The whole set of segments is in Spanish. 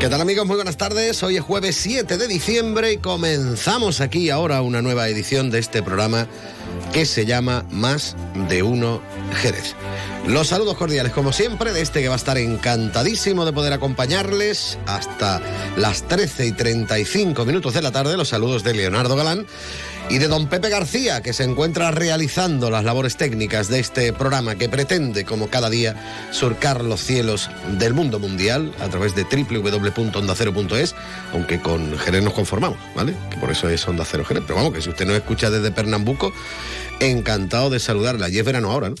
¿Qué tal amigos? Muy buenas tardes. Hoy es jueves 7 de diciembre y comenzamos aquí ahora una nueva edición de este programa que se llama Más de Uno Jerez. Los saludos cordiales como siempre de este que va a estar encantadísimo de poder acompañarles hasta las 13 y 35 minutos de la tarde. Los saludos de Leonardo Galán y de don Pepe García, que se encuentra realizando las labores técnicas de este programa que pretende, como cada día, surcar los cielos del mundo mundial a través de www.ondacero.es, aunque con Jerez nos conformamos, ¿vale? Que por eso es Onda Cero Jerez. Pero vamos, que si usted nos escucha desde Pernambuco, encantado de saludarla. Y es verano ahora, ¿no?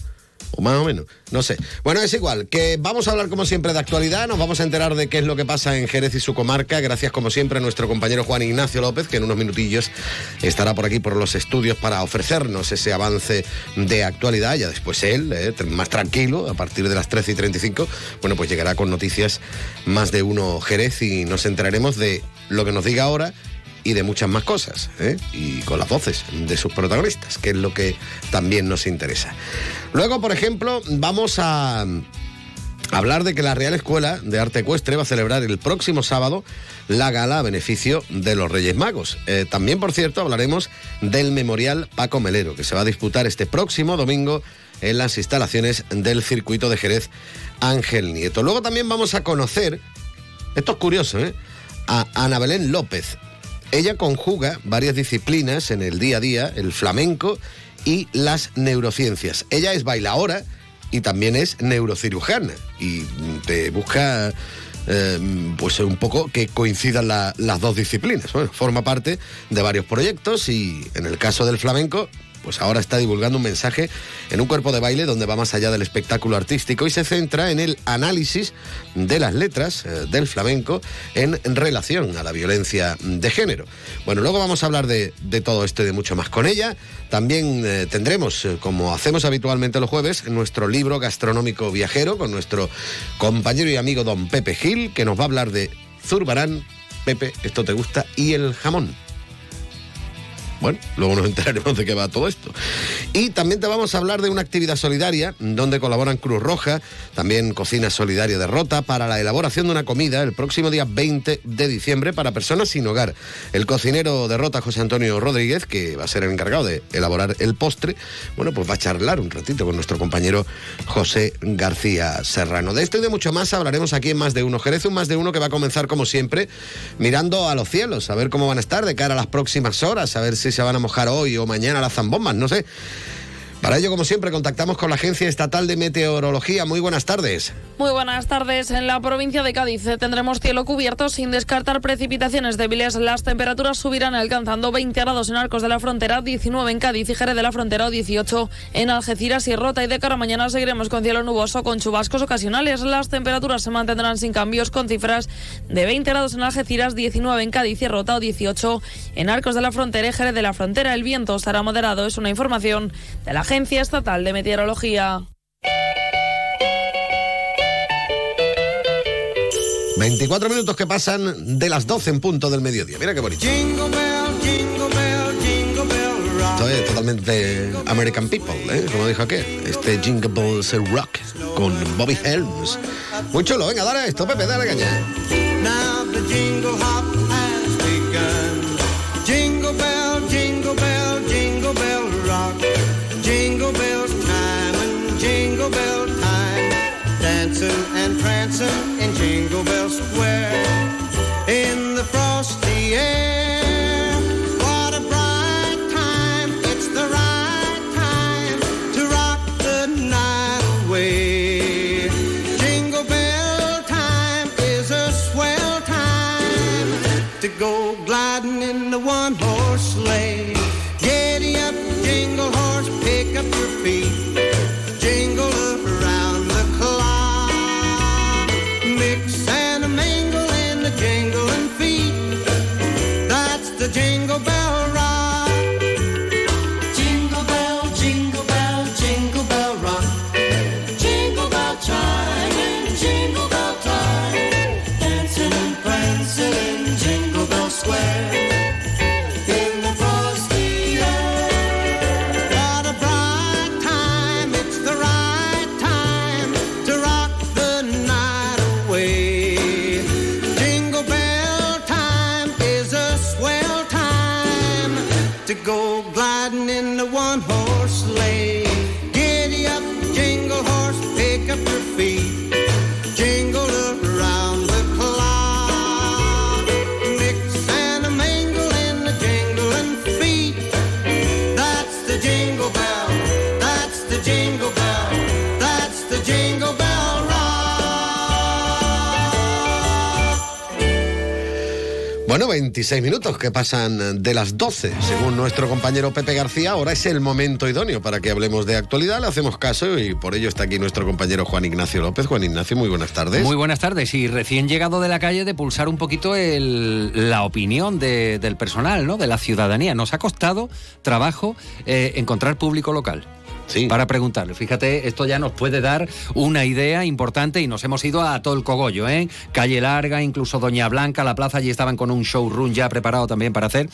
O más o menos, no sé. Bueno, es igual, que vamos a hablar como siempre de actualidad, nos vamos a enterar de qué es lo que pasa en Jerez y su comarca, gracias como siempre a nuestro compañero Juan Ignacio López, que en unos minutillos estará por aquí por los estudios para ofrecernos ese avance de actualidad, ya después él, eh, más tranquilo, a partir de las 13 y 35, bueno, pues llegará con noticias más de uno Jerez y nos enteraremos de lo que nos diga ahora y de muchas más cosas, ¿eh? y con las voces de sus protagonistas, que es lo que también nos interesa. Luego, por ejemplo, vamos a hablar de que la Real Escuela de Arte Ecuestre va a celebrar el próximo sábado la gala a beneficio de los Reyes Magos. Eh, también, por cierto, hablaremos del Memorial Paco Melero, que se va a disputar este próximo domingo en las instalaciones del circuito de Jerez Ángel Nieto. Luego también vamos a conocer, esto es curioso, ¿eh? a Ana Belén López, ella conjuga varias disciplinas en el día a día, el flamenco y las neurociencias. Ella es bailaora y también es neurocirujana y te busca eh, pues un poco que coincidan las dos disciplinas. Bueno, forma parte de varios proyectos y en el caso del flamenco pues ahora está divulgando un mensaje en un cuerpo de baile donde va más allá del espectáculo artístico y se centra en el análisis de las letras eh, del flamenco en relación a la violencia de género. Bueno, luego vamos a hablar de, todo esto y de mucho más con ella. También eh, tendremos, eh, como hacemos habitualmente los jueves, nuestro libro gastronómico viajero con nuestro compañero y amigo don Pepe Gil, que nos va a hablar de Zurbarán, Pepe, esto te gusta, y el jamón. Bueno, luego nos enteraremos de qué va todo esto. Y también te vamos a hablar de una actividad solidaria donde colaboran Cruz Roja, también Cocina Solidaria de Rota, para la elaboración de una comida el próximo día 20 de diciembre para personas sin hogar. El cocinero de Rota, José Antonio Rodríguez, que va a ser el encargado de elaborar el postre, bueno, pues va a charlar un ratito con nuestro compañero José García Serrano. De esto y de mucho más hablaremos aquí en Más de Uno. Jerez, un Más de Uno que va a comenzar como siempre mirando a los cielos, a ver cómo van a estar de cara a las próximas horas, a ver si se van a mojar hoy o mañana las zambombas, no sé. Para ello, como siempre, contactamos con la Agencia Estatal de Meteorología. Muy buenas tardes. Muy buenas tardes. En la provincia de Cádiz tendremos cielo cubierto sin descartar precipitaciones débiles. Las temperaturas subirán alcanzando 20 grados en Arcos de la Frontera, 19 en Cádiz y Jerez de la Frontera, 18 en Algeciras y Rota. Y de cara a mañana seguiremos con cielo nuboso con chubascos ocasionales. Las temperaturas se mantendrán sin cambios con cifras de 20 grados en Algeciras, 19 en Cádiz y Rota o 18 en Arcos de la Frontera y Jerez de la Frontera. El viento estará moderado. Es una información de la Agencia Estatal de Meteorología. 24 minutos que pasan de las 12 en punto del mediodía. Mira qué bonito. Esto es totalmente American People, ¿eh? como dijo aquel. Este Jingle Bells Rock con Bobby Helms. Muy chulo, venga, dale esto, Pepe, dale caña. Now the jingle hop has begun. And in Jingle Bell Square. In the frosty air. What a bright time. It's the right time to rock the night away. Jingle bell time is a swell time to go gliding in the one horse sleigh. Giddy up, jingle horse, pick up your feet. 26 minutos que pasan de las 12, según nuestro compañero Pepe García. Ahora es el momento idóneo para que hablemos de actualidad. Le hacemos caso y por ello está aquí nuestro compañero Juan Ignacio López. Juan Ignacio, muy buenas tardes. Muy buenas tardes. Y recién llegado de la calle de pulsar un poquito el- la opinión de- del personal, ¿no? De la ciudadanía. Nos ha costado trabajo eh, encontrar público local. Para preguntarle. Fíjate, esto ya nos puede dar una idea importante y nos hemos ido a todo el cogollo, ¿eh? Calle Larga, incluso Doña Blanca, la plaza, allí estaban con un showroom ya preparado también para hacer.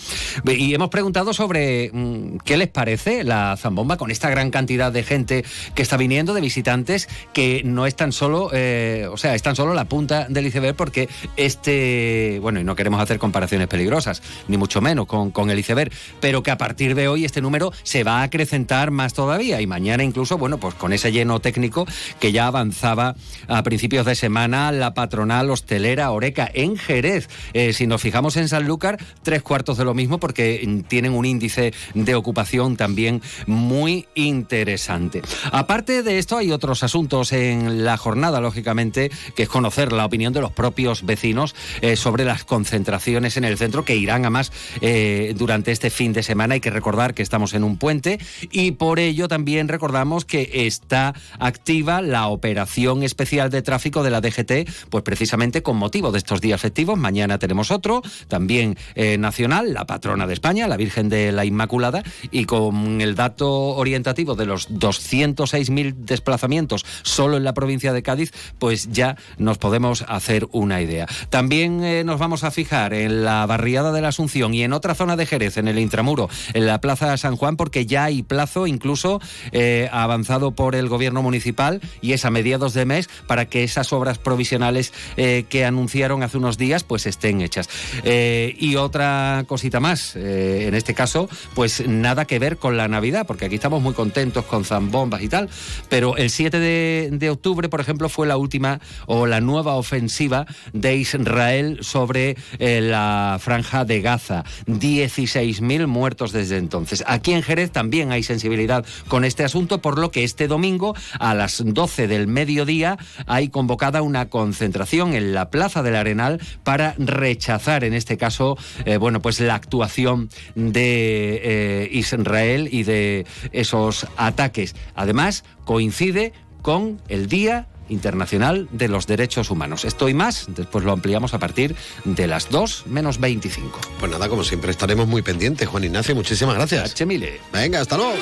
Y hemos preguntado sobre mm, qué les parece la zambomba con esta gran cantidad de gente que está viniendo, de visitantes, que no es tan solo, eh, o sea, es tan solo la punta del iceberg porque este, bueno, y no queremos hacer comparaciones peligrosas, ni mucho menos con, con el iceberg, pero que a partir de hoy este número se va a acrecentar más todavía mañana incluso, bueno, pues con ese lleno técnico que ya avanzaba a principios de semana la patronal hostelera Oreca en Jerez. Eh, si nos fijamos en Sanlúcar, tres cuartos de lo mismo porque tienen un índice de ocupación también muy interesante. Aparte de esto, hay otros asuntos en la jornada, lógicamente, que es conocer la opinión de los propios vecinos eh, sobre las concentraciones en el centro que irán a más eh, durante este fin de semana. Hay que recordar que estamos en un puente y por ello también recordamos que está activa la operación especial de tráfico de la DGT, pues precisamente con motivo de estos días festivos. Mañana tenemos otro, también eh, nacional, la patrona de España, la Virgen de la Inmaculada, y con el dato orientativo de los 206.000 desplazamientos solo en la provincia de Cádiz, pues ya nos podemos hacer una idea. También eh, nos vamos a fijar en la barriada de la Asunción y en otra zona de Jerez, en el Intramuro, en la Plaza San Juan, porque ya hay plazo incluso eh, avanzado por el gobierno municipal y es a mediados de mes para que esas obras provisionales eh, que anunciaron hace unos días pues estén hechas. Eh, y otra cosita más, en este caso, pues nada que ver con la Navidad, porque aquí estamos muy contentos con zambombas y tal, pero el 7 de, de octubre, por ejemplo, fue la última o la nueva ofensiva de Israel sobre la franja de Gaza. 16.000 muertos desde entonces. Aquí en Jerez también hay sensibilidad con este asunto, por lo que este domingo a las 12 del mediodía hay convocada una concentración en la Plaza del Arenal para rechazar, en este caso, eh, bueno, pues la actuación de eh, Israel y de esos ataques. Además, coincide con el Día Internacional de los Derechos Humanos. Esto y más, después lo ampliamos a partir de las 2 menos 25. Pues nada, como siempre estaremos muy pendientes. Juan Ignacio, muchísimas gracias. Chemile. Venga, hasta luego.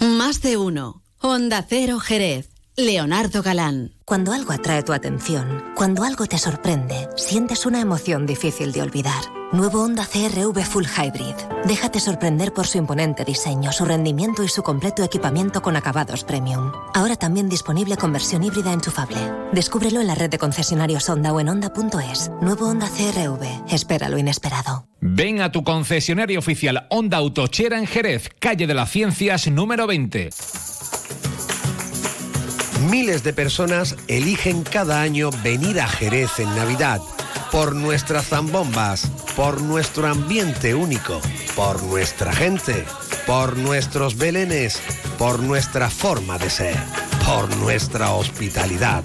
Más de uno. Onda Cero Jerez. Leonardo Galán. Cuando algo atrae tu atención, cuando algo te sorprende, sientes una emoción difícil de olvidar. Nuevo Honda CRV Full Hybrid. Déjate sorprender por su imponente diseño, su rendimiento y su completo equipamiento con acabados premium. Ahora también disponible con versión híbrida enchufable. Descúbrelo en la red de concesionarios Honda o en Honda.es. Nuevo Honda CRV. Espera lo inesperado. Ven a tu concesionario oficial Honda Autochera en Jerez, calle de las Ciencias número 20. Miles de personas eligen cada año venir a Jerez en Navidad por nuestras zambombas, por nuestro ambiente único, por nuestra gente, por nuestros belenes, por nuestra forma de ser, por nuestra hospitalidad,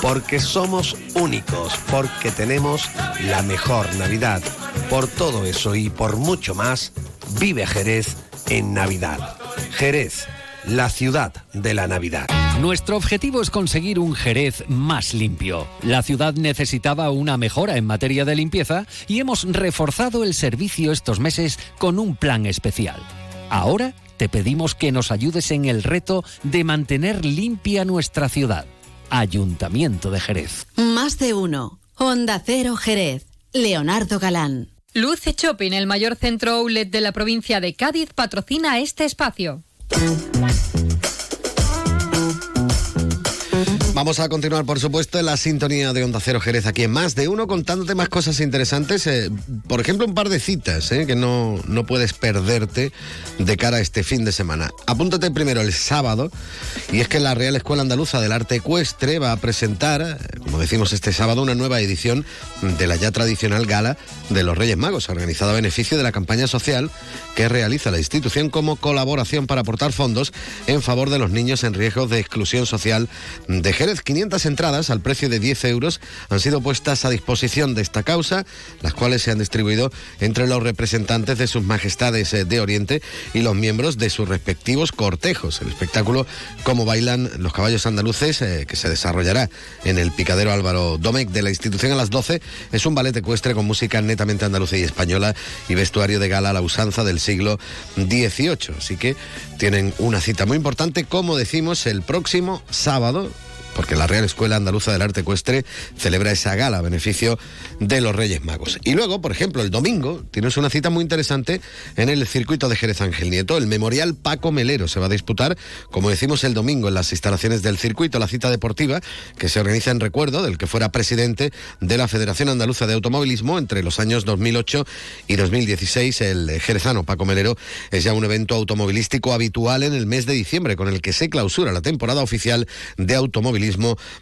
porque somos únicos, porque tenemos la mejor Navidad. Por todo eso y por mucho más, vive Jerez en Navidad. Jerez, la ciudad de la Navidad. Nuestro objetivo es conseguir un Jerez más limpio. La ciudad necesitaba una mejora en materia de limpieza y hemos reforzado el servicio estos meses con un plan especial. Ahora te pedimos que nos ayudes en el reto de mantener limpia nuestra ciudad. Ayuntamiento de Jerez. Más de uno. Onda Cero Jerez. Leonardo Galán. Luce Shopping, el mayor centro outlet de la provincia de Cádiz, patrocina este espacio. Vamos a continuar, por supuesto, en la sintonía de Onda Cero Jerez aquí en Más de Uno, contándote más cosas interesantes. eh, por ejemplo, un par de citas eh, que no, no puedes perderte de cara a este fin de semana. Apúntate primero el sábado, y es que la Real Escuela Andaluza del Arte Ecuestre va a presentar, como decimos este sábado, una nueva edición de la ya tradicional gala de los Reyes Magos, organizada a beneficio de la campaña social que realiza la institución como colaboración para aportar fondos en favor de los niños en riesgo de exclusión social de Jerez. 500 entradas al precio de 10 euros han sido puestas a disposición de esta causa, las cuales se han distribuido entre los representantes de sus majestades eh, de Oriente y los miembros de sus respectivos cortejos. El espectáculo Cómo bailan los caballos andaluces, eh, que se desarrollará en el Picadero Álvaro Domecq de la institución a las 12, es un ballet ecuestre con música netamente andaluza y española y vestuario de gala a la usanza del siglo XVIII. Así que tienen una cita muy importante, como decimos, el próximo sábado porque la Real Escuela Andaluza del Arte Ecuestre celebra esa gala a beneficio de los Reyes Magos. Y luego, por ejemplo, el domingo tienes una cita muy interesante en el circuito de Jerez Ángel Nieto. El Memorial Paco Melero se va a disputar, como decimos, el domingo en las instalaciones del circuito, la cita deportiva que se organiza en recuerdo del que fuera presidente de la Federación Andaluza de Automovilismo entre los años 2008 y 2016. El jerezano Paco Melero es ya un evento automovilístico habitual en el mes de diciembre, con el que se clausura la temporada oficial de automovilismo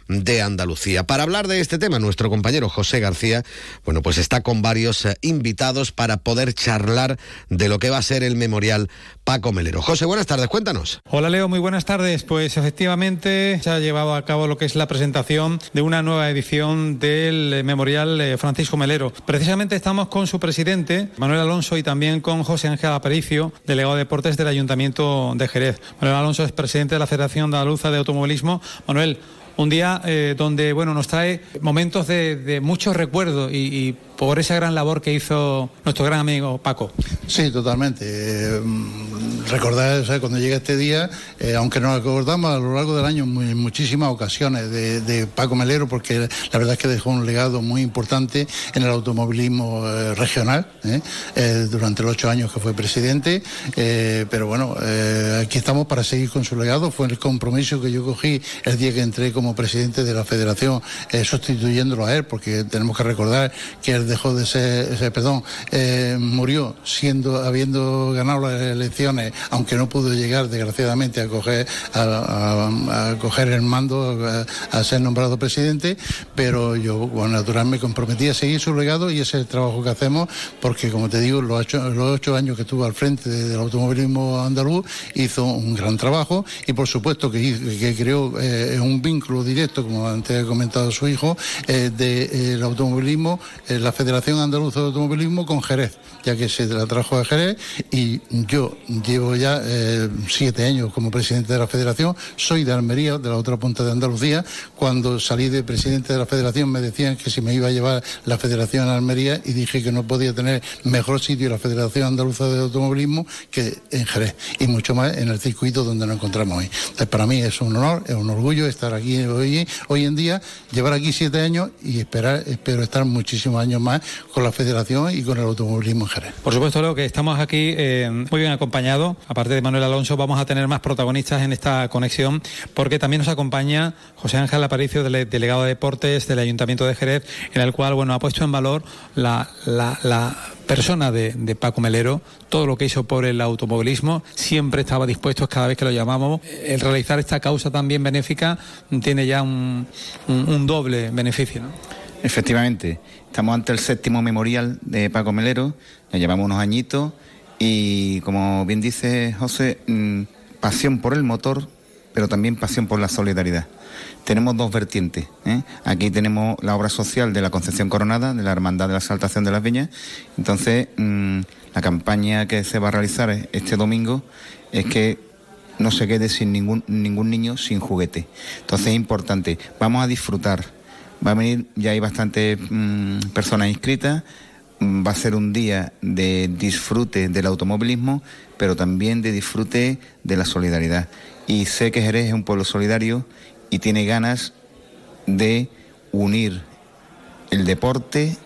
de Andalucía. Para hablar de este tema, nuestro compañero José García, bueno, pues está con varios eh, invitados para poder charlar de lo que va a ser el memorial Paco Melero. José, buenas tardes, cuéntanos. Hola Leo, muy buenas tardes. Pues efectivamente se ha llevado a cabo lo que es la presentación de una nueva edición del eh, Memorial eh, Francisco Melero. Precisamente estamos con su presidente, Manuel Alonso, y también con José Ángel Aparicio, delegado de deportes del Ayuntamiento de Jerez. Manuel Alonso es presidente de la Federación Andaluza de Automovilismo. Manuel, un día eh, donde bueno nos trae momentos de, de mucho recuerdo y, y por esa gran labor que hizo nuestro gran amigo Paco. Sí, totalmente. Eh, recordar, sea, cuando llega este día, eh, aunque nos acordamos a lo largo del año en muchísimas ocasiones de, Paco Melero, porque la verdad es que dejó un legado muy importante en el automovilismo eh, regional, ¿eh? Eh, durante los ocho años que fue presidente. Eh, pero bueno, eh, aquí estamos para seguir con su legado. Fue el compromiso que yo cogí el día que entré como presidente de la federación, eh, sustituyéndolo a él, porque tenemos que recordar que él dejó de ser, ese, perdón, eh, murió siendo, habiendo ganado las elecciones, aunque no pudo llegar desgraciadamente a coger, a, coger el mando, a, ser nombrado presidente, pero yo, con natural, me comprometí a seguir su legado y ese es el trabajo que hacemos, porque como te digo, los ocho, años que estuvo al frente del automovilismo andaluz, hizo un gran trabajo y por supuesto que, que creó eh, un vínculo directo, como antes ha comentado su hijo, del de, el automovilismo, eh, la Federación Andaluza de Automovilismo con Jerez, ya que se la trajo a Jerez y yo llevo ya eh, siete años como presidente de la Federación, soy de Almería, de la otra punta de Andalucía, cuando salí de presidente de la Federación me decían que si me iba a llevar la Federación a Almería y dije que no podía tener mejor sitio la Federación Andaluza de Automovilismo que en Jerez y mucho más en el circuito donde nos encontramos hoy. Entonces, para mí es un honor, es un orgullo estar aquí hoy, hoy en día, llevar aquí siete años y esperar, espero estar muchísimos años más con la Federación y con el automovilismo en Jerez. Por supuesto, Leo, que estamos aquí eh, muy bien acompañados. Aparte de Manuel Alonso, vamos a tener más protagonistas en esta conexión, porque también nos acompaña José Ángel Aparicio, dele- delegado de deportes del Ayuntamiento de Jerez, en el cual bueno ha puesto en valor la, persona de, Paco Melero, todo lo que hizo por el automovilismo, siempre estaba dispuesto cada vez que lo llamamos. El realizar esta causa también benéfica tiene ya un, doble beneficio. Efectivamente, estamos ante el séptimo memorial de Paco Melero, ya llevamos unos añitos y como bien dice José, mm, pasión por el motor, pero también pasión por la solidaridad. Tenemos dos vertientes. ¿eh? Aquí tenemos la obra social de la Concepción Coronada, de la Hermandad de la Exaltación de las Viñas. Entonces, mm, la campaña que se va a realizar este domingo es que no se quede sin ningún, ningún niño sin juguete. Entonces es importante, vamos a disfrutar. Va a venir, ya hay bastantes mm, personas inscritas, mm, va a ser un día de disfrute del automovilismo, pero también de disfrute de la solidaridad. Y sé que Jerez es un pueblo solidario y tiene ganas de unir el deporte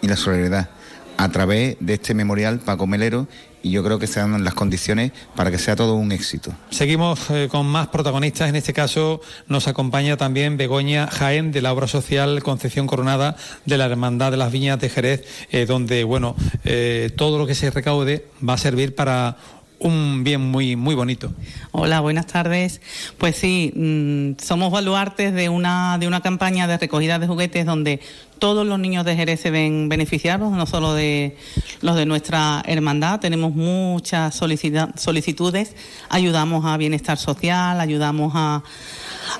y la solidaridad a través de este memorial Paco Melero y yo creo que se dan las condiciones para que sea todo un éxito. Seguimos eh, con más protagonistas. En este caso nos acompaña también Begoña Jaén de la obra social Concepción Coronada de la Hermandad de las Viñas de Jerez, eh, donde bueno eh, todo lo que se recaude va a servir para un bien muy muy bonito. Hola, buenas tardes. Pues sí, mm, somos baluartes de una de una campaña de recogida de juguetes donde todos los niños de Jerez se ven beneficiados, no solo de los de nuestra hermandad. Tenemos muchas solicitudes, ayudamos a bienestar social, ayudamos a,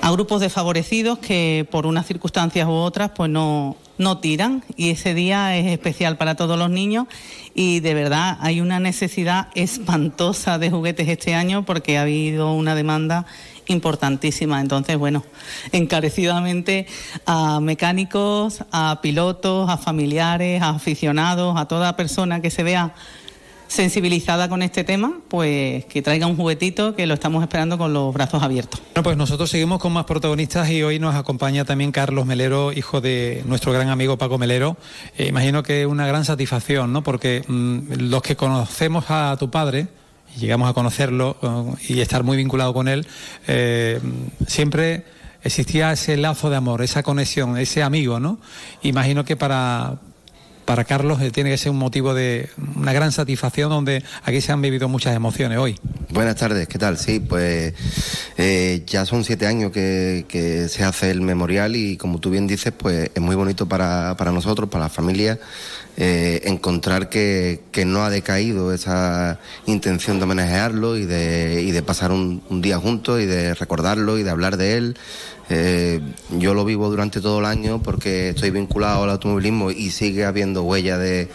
a grupos desfavorecidos que por unas circunstancias u otras pues no, no tiran y ese día es especial para todos los niños y de verdad hay una necesidad espantosa de juguetes este año porque ha habido una demanda importantísima. Entonces, bueno, encarecidamente a mecánicos, a pilotos, a familiares, a aficionados, a toda persona que se vea sensibilizada con este tema, pues que traiga un juguetito que lo estamos esperando con los brazos abiertos. Bueno, pues nosotros seguimos con más protagonistas y hoy nos acompaña también Carlos Melero, hijo de nuestro gran amigo Paco Melero. Eh, imagino que es una gran satisfacción, ¿no? Porque mm, los que conocemos a tu padre, llegamos a conocerlo eh, y estar muy vinculado con él, eh, siempre existía ese lazo de amor, esa conexión, ese amigo, ¿no? Imagino que para, para Carlos eh, tiene que ser un motivo de una gran satisfacción donde aquí se han vivido muchas emociones hoy. Buenas tardes, ¿qué tal? Sí, pues eh, ya son siete años que, que se hace el memorial y como tú bien dices, pues es muy bonito para, para nosotros, para la familia, eh, encontrar que, que no ha decaído esa intención de homenajearlo y de, y de pasar un, día juntos y de recordarlo y de hablar de él. Eh, yo lo vivo durante todo el año porque estoy vinculado al automovilismo y sigue habiendo huella de,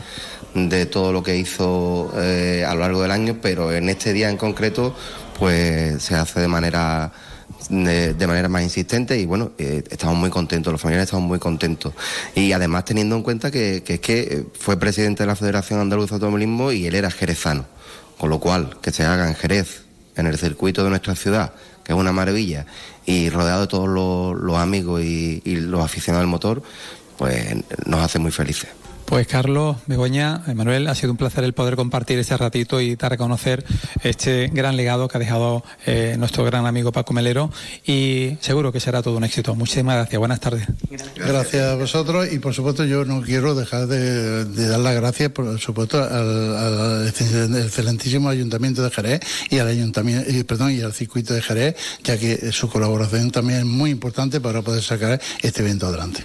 de todo lo que hizo eh, a lo largo del año, pero en este día en concreto, pues se hace de manera de, manera más insistente y bueno, eh, estamos muy contentos, los familiares estamos muy contentos. Y además teniendo en cuenta que, es que eh, fue presidente de la Federación Andaluza de Automovilismo y él era jerezano, con lo cual que se haga en Jerez, en el circuito de nuestra ciudad, que es una maravilla, y rodeado de todos los, amigos y, y los aficionados al motor, pues nos hace muy felices. Pues Carlos, Begoña, Manuel, ha sido un placer el poder compartir este ratito y dar a conocer este gran legado que ha dejado eh, nuestro gran amigo Paco Melero y seguro que será todo un éxito. Muchísimas gracias, buenas tardes. Gracias a vosotros y por supuesto yo no quiero dejar de, dar las gracias por supuesto al, al excelentísimo Ayuntamiento de Jerez y al Ayuntamiento y, perdón y al circuito de Jerez ya que su colaboración también es muy importante para poder sacar este evento adelante.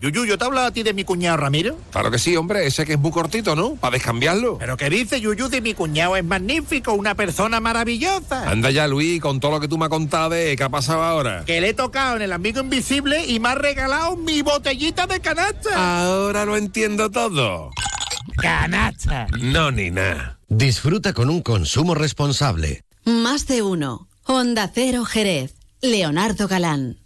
Yuyu, ¿yo te he hablado a ti de mi cuñado Ramiro? Claro que sí, hombre, ese que es muy cortito, ¿no? Para descambiarlo. ¿Pero qué dice Yuyu de mi cuñado? Es magnífico, una persona maravillosa. Anda ya, Luis, con todo lo que tú me has contado de qué ha pasado ahora. Que le he tocado en el amigo invisible y me ha regalado mi botellita de canasta. Ahora lo entiendo todo. Canasta. No, ni nada. Disfruta con un consumo responsable. Más de uno. Honda Cero Jerez. Leonardo Galán.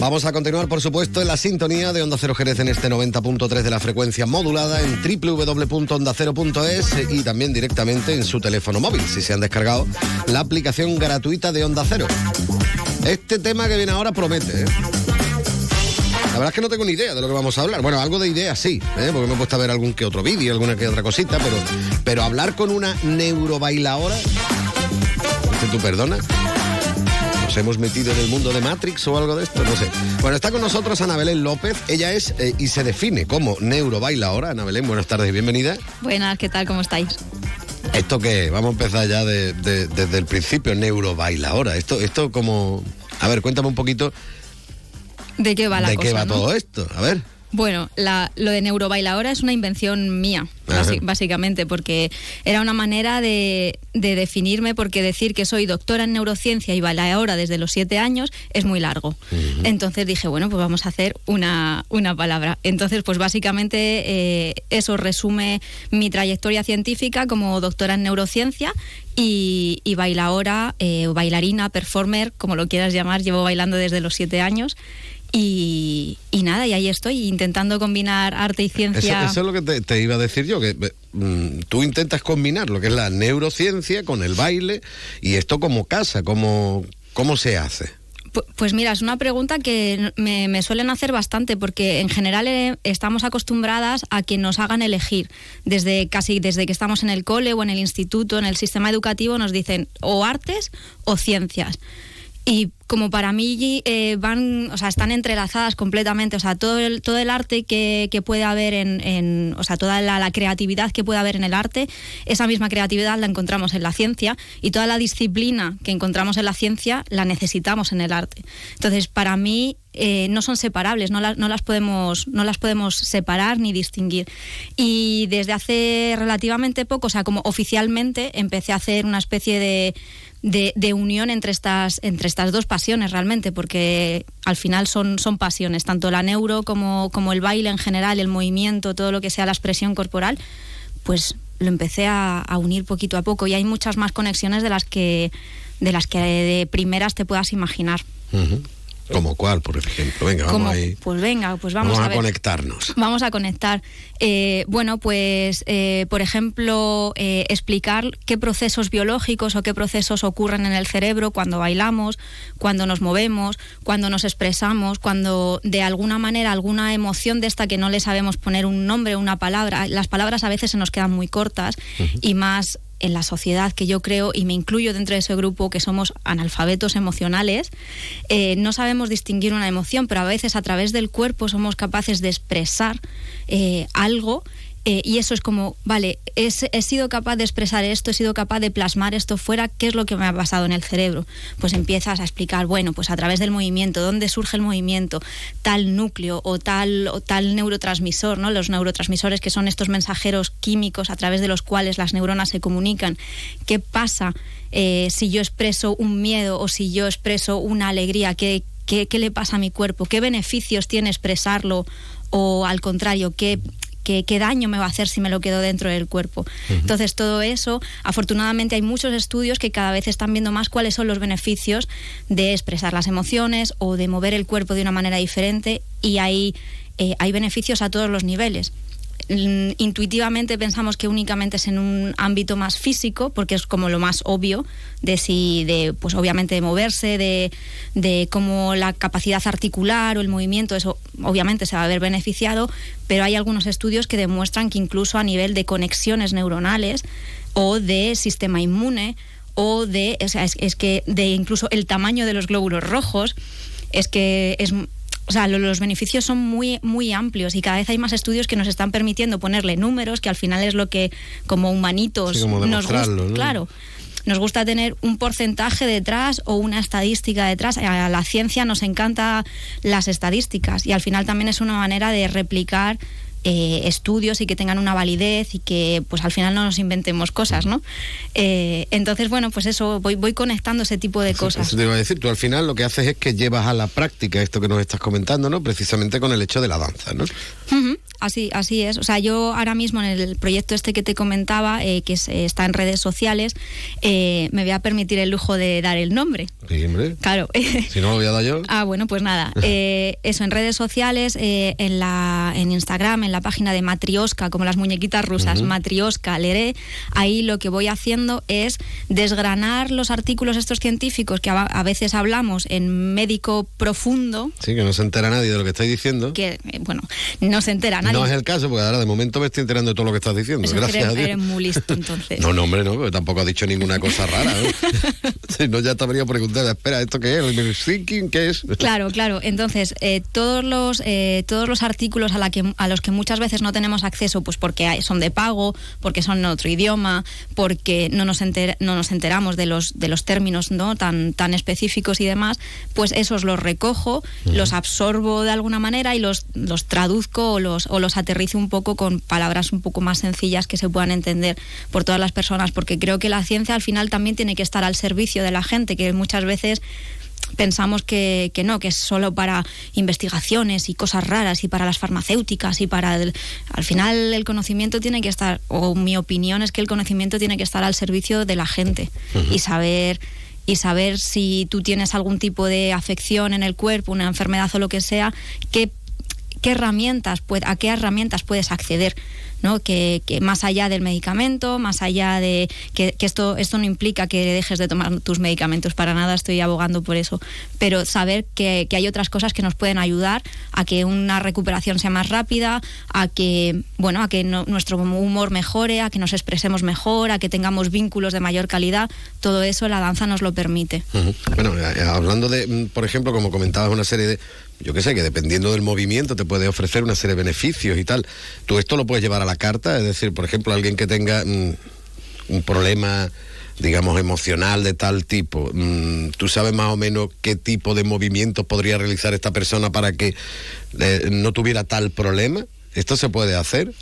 Vamos a continuar, por supuesto, en la sintonía de Onda Cero Jerez en este 90.3 de la frecuencia modulada en www.ondacero.es y también directamente en su teléfono móvil, si se han descargado la aplicación gratuita de Onda Cero. Este tema que viene ahora promete, ¿eh? La verdad es que no tengo ni idea de lo que vamos a hablar. Bueno, algo de idea sí, ¿eh? porque me he puesto a ver algún que otro vídeo, alguna que otra cosita, pero, pero hablar con una neurobailaora, que tú perdona, nos hemos metido en el mundo de Matrix o algo de esto, no sé. Bueno, está con nosotros Ana Belén López, ella es eh, y se define como neurobailaora. Ana Belén, buenas tardes y bienvenida. Buenas, ¿qué tal? ¿Cómo estáis? ¿Esto qué? Vamos a empezar ya de- de- desde el principio, neurobailaora. Esto, esto como... A ver, cuéntame un poquito ¿De qué va la de cosa? qué va no? todo esto. A ver. Bueno, la, lo de neurobailadora es una invención mía, básicamente, porque era una manera de, de definirme, porque decir que soy doctora en neurociencia y bailadora desde los siete años es muy largo. Entonces dije, bueno, pues vamos a hacer una, una palabra. Entonces, pues básicamente eh, eso resume mi trayectoria científica como doctora en neurociencia y, y bailaora, eh, bailarina, performer, como lo quieras llamar, llevo bailando desde los siete años. Y, y nada, y ahí estoy intentando combinar arte y Eso, ciencia. eso es lo que te, te iba a decir yo, que mm, tú intentas combinar lo que es la neurociencia con el baile y esto como casa, como, ¿cómo se hace? Pu- Pues mira, es una pregunta que me, me suelen hacer bastante porque en general eh, estamos acostumbradas a que nos hagan elegir. Desde casi desde que estamos en el cole o en el instituto, en el sistema educativo, nos dicen o artes o ciencias. Y como para mí eh, van, o sea, están entrelazadas completamente, o sea, todo el, todo el arte que, que puede haber en, en- o sea, toda la, la creatividad que puede haber en el arte, esa misma creatividad la encontramos en la ciencia y toda la disciplina que encontramos en la ciencia la necesitamos en el arte. Entonces, para mí eh, no son separables, no, las no, las podemos, no las podemos separar ni distinguir. Y desde hace relativamente poco, o sea, como oficialmente, empecé a hacer una especie de, de, unión entre estas, entre estas dos pasiones realmente, porque al final son, son pasiones, tanto la neuro como, como el baile en general, el movimiento, todo lo que sea la expresión corporal, pues lo empecé a, unir poquito a poco y hay muchas más conexiones de las que de las que de primeras te puedas imaginar. ¿Como cuál, por ejemplo? Venga, vamos Como, ahí. pues venga, pues vamos, Vamos, a, conectarnos. Vamos a conectar. Eh, bueno, pues, eh, por ejemplo, eh, explicar qué procesos biológicos o qué procesos ocurren en el cerebro cuando bailamos, cuando nos movemos, cuando nos expresamos, cuando de alguna manera alguna emoción de esta que no le sabemos poner un nombre, una palabra. Las palabras a veces se nos quedan muy cortas y más en la sociedad que yo creo, y me incluyo dentro de ese grupo, que somos analfabetos emocionales, eh, no sabemos distinguir una emoción, pero a veces a través del cuerpo somos capaces de expresar eh, algo. Eh, y eso es como, vale, he sido capaz de expresar esto, he sido capaz de plasmar esto fuera, ¿qué es lo que me ha pasado en el cerebro? Pues empiezas a explicar, bueno, pues a través del movimiento, dónde surge el movimiento, tal núcleo o tal, o tal neurotransmisor, ¿no? Los neurotransmisores que son estos mensajeros químicos a través de los cuales las neuronas se comunican. ¿Qué pasa eh, si yo expreso un miedo o si yo expreso una alegría? ¿Qué, qué, qué le pasa a mi cuerpo? ¿Qué beneficios tiene expresarlo? O al contrario, ¿qué, qué, qué daño me va a hacer si me lo quedo dentro del cuerpo? Entonces, todo eso, afortunadamente hay muchos estudios que cada vez están viendo más cuáles son los beneficios de expresar las emociones o de mover el cuerpo de una manera diferente y hay, eh, hay beneficios a todos los niveles. Mm, Intuitivamente pensamos que únicamente es en un ámbito más físico, porque es como lo más obvio de si, de, pues obviamente de moverse, de, de cómo la capacidad articular o el movimiento, eso obviamente se va a ver beneficiado, pero hay algunos estudios que demuestran que incluso a nivel de conexiones neuronales o de sistema inmune o de, o es, es que de incluso el tamaño de los glóbulos rojos, es que es o sea, lo- los beneficios son muy, muy amplios y cada vez hay más estudios que nos están permitiendo ponerle números, que al final es lo que como humanitos Sí, como nos gusta. Claro. Nos gusta tener un porcentaje detrás o una estadística detrás. A la ciencia nos encanta las estadísticas y al final también es una manera de replicar eh, estudios y que tengan una validez y que pues al final no nos inventemos cosas, ¿no? Eh, entonces, bueno, pues eso, voy, voy conectando ese tipo de cosas. Eso te iba a decir, tú al final lo que haces es que llevas a la práctica esto que nos estás comentando, ¿no? Precisamente con el hecho de la danza, ¿no? Así, así es. O sea, yo ahora mismo en el proyecto este que te comentaba, eh, que es- eh, está en redes sociales, eh, me voy a permitir el lujo de dar el nombre. Sí, hombre. Claro. Si no lo voy a dar yo. Ah, bueno, pues nada. Eh, eso, en redes sociales, eh, en, la, en Instagram, en la página de Matrioska, como las muñequitas rusas, Ujú. Matrioska, Leré, ahí lo que voy haciendo es desgranar los artículos estos científicos que a, a veces hablamos en médico profundo, Sí, que no se entera nadie de lo que estáis diciendo. que, eh, bueno, no se entera nadie. No es el caso, porque ahora de momento me estoy enterando de todo lo que estás diciendo. Eso Gracias a Dios. eres muy listo entonces. No, no, hombre, no, porque tampoco ha dicho ninguna cosa rara. si no, ya te habría preguntado, espera, ¿esto qué es? ¿El qué es? Claro, claro. Entonces, eh, todos los eh, todos los artículos a, la que, a los que muchas veces no tenemos acceso, pues porque hay- son de pago, porque son en otro idioma, porque no nos, enter- no nos enteramos de los de los términos no tan tan específicos y demás, pues esos los recojo, los absorbo de alguna manera y los los traduzco o los o los aterrizo un poco con palabras un poco más sencillas que se puedan entender por todas las personas, porque creo que la ciencia al final también tiene que estar al servicio de la gente, que muchas veces pensamos que, que no, que es solo para investigaciones y cosas raras y para las farmacéuticas y para el, al final el conocimiento tiene que estar o mi opinión es que el conocimiento tiene que estar al servicio de la gente Ujú. y saber y saber si tú tienes algún tipo de afección en el cuerpo, una enfermedad o lo que sea, qué qué herramientas a qué herramientas puedes acceder ¿no? Que, más allá del medicamento más allá de que, esto esto no implica que dejes de tomar tus medicamentos para nada estoy abogando por eso pero saber que, hay otras cosas que nos pueden ayudar a que una recuperación sea más rápida a que bueno a que nuestro humor mejore a que nos expresemos mejor a que tengamos vínculos de mayor calidad todo eso la danza nos lo permite. Bueno, eh, hablando de, mm, por ejemplo, como comentabas, una serie de, yo qué sé, que dependiendo del movimiento te puede ofrecer una serie de beneficios y tal. Tú esto lo puedes llevar a la carta, es decir, por ejemplo, alguien que tenga mm, un problema digamos, emocional de tal tipo, mm, ¿tú sabes más o menos qué tipo de movimientos podría realizar esta persona para que eh, no tuviera tal problema? ¿Esto se puede hacer?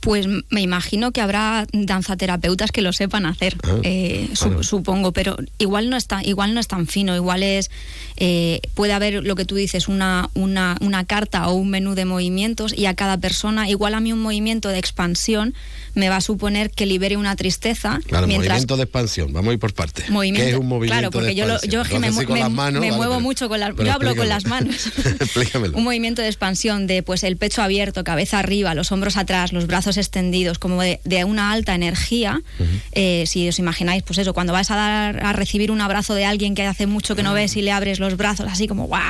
Pues me imagino que habrá danzaterapeutas que lo sepan hacer, Ah, eh, su- supongo, pero igual no está, igual no es tan fino, igual es eh, puede haber lo que tú dices una, una una carta o un menú de movimientos y a cada persona igual a mí un movimiento de expansión me va a suponer que libere una tristeza Claro, mientras movimiento de expansión, vamos a ir por partes. movimiento, ¿Qué es un movimiento claro, porque de yo, lo- expansión? yo es que me, me- las manos, me vale, muevo pero- mucho con las yo hablo con las manos. Un movimiento de expansión de pues el pecho abierto, cabeza arriba, los hombros atrás, los brazos extendidos, como de, de una alta energía. Eh, si os imagináis, pues eso, cuando vas a dar a recibir un abrazo de alguien que hace mucho que no ves y le abres los brazos así como ¡guau!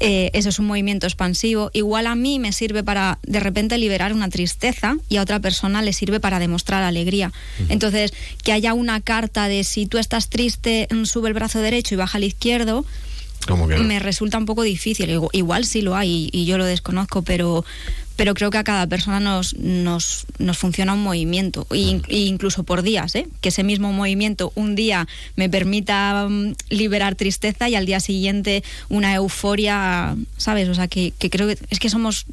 Eh, eso es un movimiento expansivo. Igual a mí me sirve para de repente liberar una tristeza y a otra persona le sirve para demostrar alegría. Entonces, que haya una carta de si tú estás triste, mm, sube el brazo derecho y baja el izquierdo, ¿Cómo que no? me resulta un poco difícil. Igu- Igual sí lo hay y, y yo lo desconozco, pero, pero creo que a cada persona nos, nos, nos funciona un movimiento, e e incluso por días, ¿eh? que ese mismo movimiento un día me permita mm, liberar tristeza y al día siguiente una euforia, ¿sabes? O sea, que, que creo que es que somos...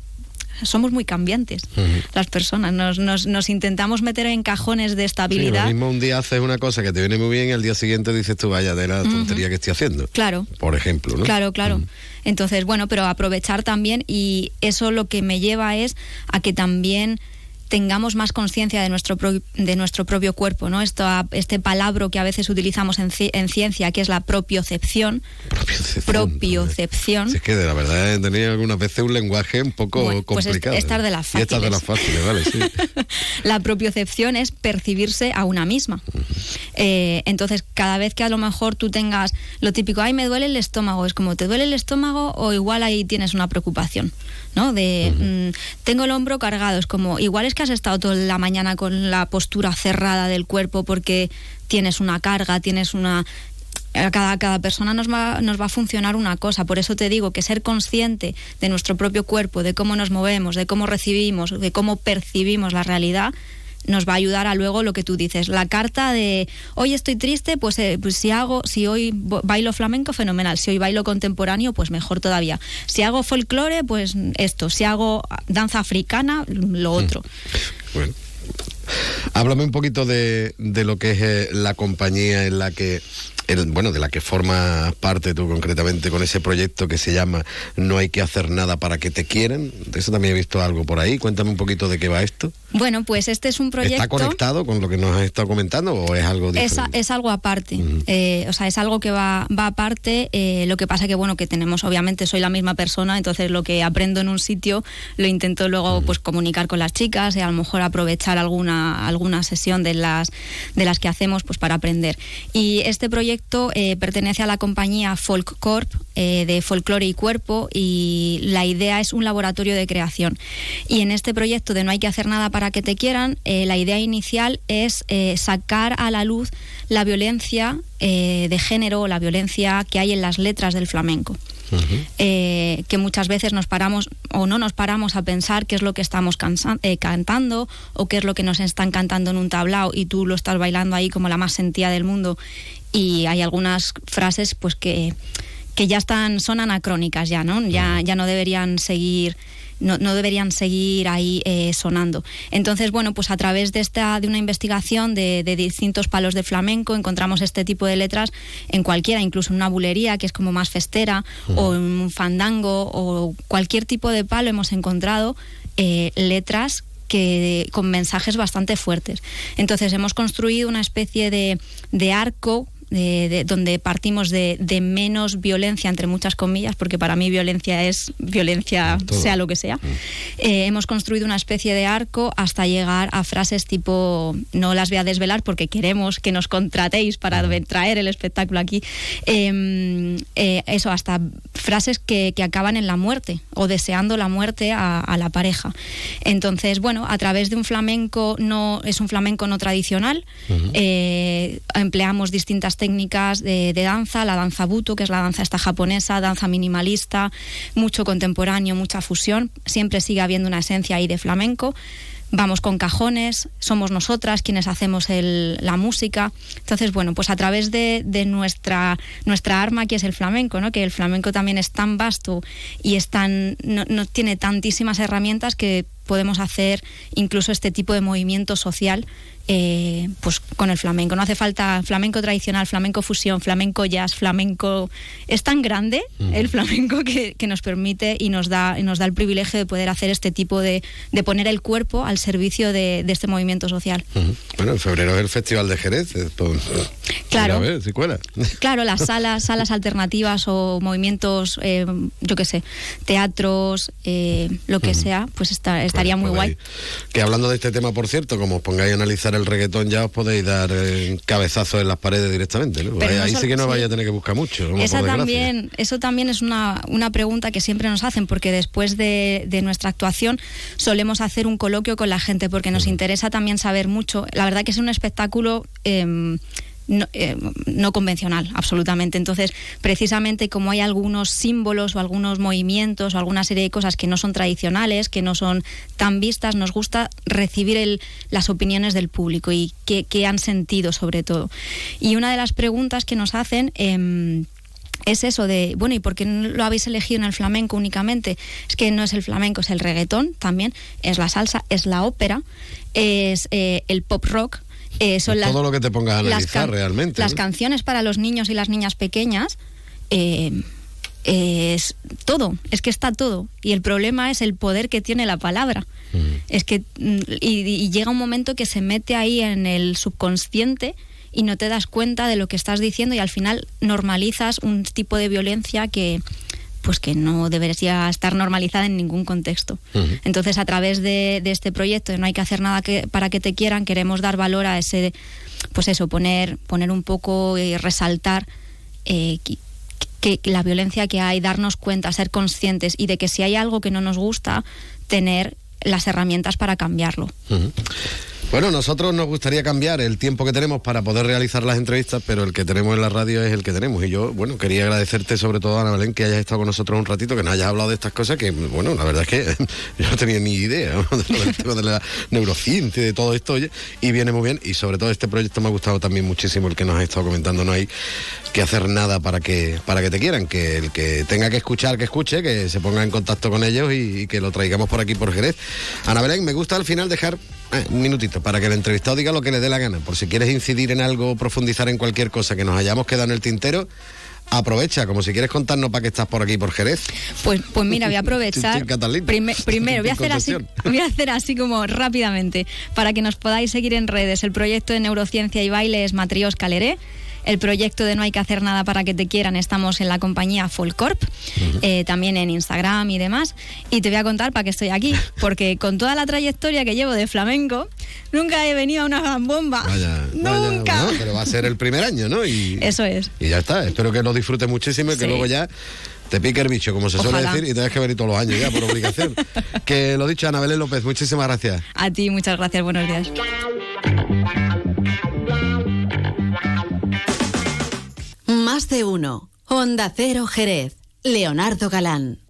Somos muy cambiantes las personas, nos, nos, nos intentamos meter en cajones de Sí, lo estabilidad. mismo un día haces una cosa que te viene muy bien y al día siguiente dices tú, vaya, de la tontería que estoy haciendo. Claro. Por ejemplo, ¿no? Claro, claro. Entonces, bueno, pero aprovechar también y eso lo que me lleva es a que también tengamos más conciencia de nuestro pro- de nuestro propio cuerpo, ¿no? Esto, este palabra que a veces utilizamos en, ci- en ciencia, que es la propiocepción. Propiocepción. Si es que de la verdad he tenido algunas veces un lenguaje un poco Bueno, pues complicado. esta es de las Y esta es de fáciles. las fáciles, vale, sí. La propiocepción es percibirse a una misma. Eh, entonces, cada vez que a lo mejor tú tengas lo típico, ay, me duele el estómago, es como, ¿te duele el estómago o igual ahí tienes una preocupación? ¿No? De, mm, tengo el hombro cargado, es como, igual es que has estado toda la mañana con la postura cerrada del cuerpo porque tienes una carga, tienes una cada, cada persona nos va, nos va a funcionar una cosa. Por eso te digo que ser consciente de nuestro propio cuerpo, de cómo nos movemos, de cómo recibimos, de cómo percibimos la realidad, nos va a ayudar a luego lo que tú dices. La carta de hoy estoy triste, pues, eh, pues si hago, si hoy bailo flamenco, fenomenal. Si hoy bailo contemporáneo, pues mejor todavía. Si hago folclore, pues esto. Si hago danza africana, lo otro. Bueno. Háblame un poquito de, de lo que es eh, la compañía en la que, el- bueno, de la que formas parte tú concretamente con ese proyecto que se llama No hay que hacer nada para que te quieran. De eso también he visto algo por ahí. Cuéntame un poquito de qué va esto. Bueno, pues este es un proyecto. ¿Está conectado con lo que nos has estado comentando o es algo Es, diferente? es algo aparte, Eh, o sea, es algo que va, va aparte. eh, lo que pasa que, bueno, que tenemos, obviamente, soy la misma persona, entonces lo que aprendo en un sitio lo intento luego, pues, comunicar con las chicas y a lo mejor aprovechar alguna alguna sesión de las de las que hacemos, pues, para aprender. Y este proyecto proyecto eh, pertenece a la compañía Folk Corp eh, de Folklore y Cuerpo y la idea es un laboratorio de creación. Y en este proyecto de No hay que hacer nada para que te quieran, eh, la idea inicial es eh, sacar a la luz la violencia eh, de género la violencia que hay en las letras del flamenco. Eh, que muchas veces nos paramos o no nos paramos a pensar qué es lo que estamos eh, cantando o qué es lo que nos están cantando en un tablao y tú lo estás bailando ahí como la más sentida del mundo y hay algunas frases pues que, que ya están son anacrónicas ya no ya ya no deberían seguir no, no deberían seguir ahí eh, sonando. Entonces, bueno, pues a través de esta de una investigación de, de distintos palos de flamenco encontramos este tipo de letras en cualquiera, incluso en una bulería que es como más festera o en un fandango o cualquier tipo de palo hemos encontrado eh, letras que con mensajes bastante fuertes. Entonces hemos construido una especie de, de arco de- de- donde partimos de, de menos violencia, entre muchas comillas, porque para mí violencia es violencia, Todo. sea lo que sea. Eh, hemos construido una especie de arco hasta llegar a frases tipo, no las voy a desvelar porque queremos que nos contratéis para traer el espectáculo aquí, Eh, eh, eso, hasta frases que, que acaban en la muerte o deseando la muerte a, a la pareja. Entonces, bueno, a través de un flamenco, no es un flamenco no tradicional, eh, empleamos distintas técnicas de, de danza, la danza buto, que es la danza esta japonesa, danza minimalista, mucho contemporáneo, mucha fusión, siempre sigue habiendo una esencia ahí de flamenco. Vamos con cajones, somos nosotras quienes hacemos la música. Entonces, bueno, pues a través de, de nuestra, nuestra arma, que es el flamenco, ¿no? que el flamenco también es tan vasto y es tan, no, no tiene tantísimas herramientas que podemos hacer incluso este tipo de movimiento social eh, pues con el flamenco. No hace falta flamenco tradicional, flamenco fusión, flamenco jazz, flamenco. Es tan grande el flamenco que, que nos permite y nos da, y nos da el privilegio de poder hacer este tipo de, de poner el cuerpo al servicio de, de este movimiento social. Bueno, en febrero es el Festival de Jerez. eh, pues, Claro. ver si cuela. Claro, las salas, salas alternativas o movimientos, eh, yo qué sé, teatros, eh, lo que sea, pues está- estaría muy guay. Que hablando de este tema, por cierto, como os pongáis a analizar el reggaetón, ya os podéis dar eh, cabezazos en las paredes directamente. ¿no? Pero ahí no ahí sol- sí que no sí. vais a tener que buscar mucho. Esa también, eso también es una, una pregunta que siempre nos hacen, porque después de, de nuestra actuación solemos hacer un coloquio con la gente, porque nos interesa también saber mucho. La verdad que es un espectáculo. em, no, eh, no convencional, absolutamente. Entonces, precisamente como hay algunos símbolos o algunos movimientos o alguna serie de cosas que no son tradicionales, que no son tan vistas, nos gusta recibir el- las opiniones del público y qué, qué han sentido sobre todo. Y una de las preguntas que nos hacen... em, es eso de, bueno, ¿y por qué no lo habéis elegido en el flamenco únicamente? Es que no es el flamenco, es el reggaetón también, es la salsa, es la ópera, es eh, el pop rock. Eh, son Es las- todo lo que te pongas a analizar realmente. Las canciones para los niños y las niñas pequeñas eh, es todo, es que está todo. Y el problema es el poder que tiene la palabra. Es que mm, y, y llega un momento que se mete ahí en el subconsciente y no te das cuenta de lo que estás diciendo y al final normalizas un tipo de violencia que pues que no debería estar normalizada en ningún contexto. Entonces, a través de, de este proyecto, no hay que hacer nada que, para que te quieran, queremos dar valor a ese, pues eso, poner, poner un poco y resaltar eh, que, que la violencia que hay, darnos cuenta, ser conscientes y de que si hay algo que no nos gusta, tener las herramientas para cambiarlo. Ujú. Bueno, nosotros nos gustaría cambiar el tiempo que tenemos para poder realizar las entrevistas, pero el que tenemos en la radio es el que tenemos. Y yo, bueno, quería agradecerte sobre todo, Ana Belén, que hayas estado con nosotros un ratito, que nos hayas hablado de estas cosas que, bueno, la verdad es que yo no tenía ni idea ¿no? de la neurociencia y de todo esto, oye, y viene muy bien. Y sobre todo este proyecto me ha gustado también muchísimo el que nos has estado comentando, no hay que hacer nada para que, para que te quieran, que el que tenga que escuchar, que escuche, que se ponga en contacto con ellos y, y que lo traigamos por aquí por Jerez. Ana Belén, me gusta al final dejar eh, un minutito para que el entrevistado diga lo que le dé la gana. Por si quieres incidir en algo profundizar en cualquier cosa que nos hayamos quedado en el tintero, aprovecha, como si quieres contarnos para qué estás por aquí por Jerez. Pues, pues mira, voy a aprovechar. primero, voy a, hacer así, voy a hacer así como rápidamente, para que nos podáis seguir en redes. El proyecto de neurociencia y baile es Matrios Caleré. El proyecto de No hay que hacer nada para que te quieran, estamos en la compañía Full Corp, eh, también en Instagram y demás. Y te voy a contar para qué estoy aquí, porque con toda la trayectoria que llevo de flamenco, nunca he venido a una gran bomba. Vaya, Nunca. bueno, pero va a ser el primer año, ¿no? Y, Eso es. y ya está. Espero que lo disfrutes muchísimo y que Sí. luego ya te pique el bicho, como se suele decir, y tengas que venir todos los años ya, por obligación. que lo dicho, Ana Belén López, muchísimas gracias. A ti, muchas gracias, buenos días. Más de uno. Honda Cero Jerez. Leonardo Galán.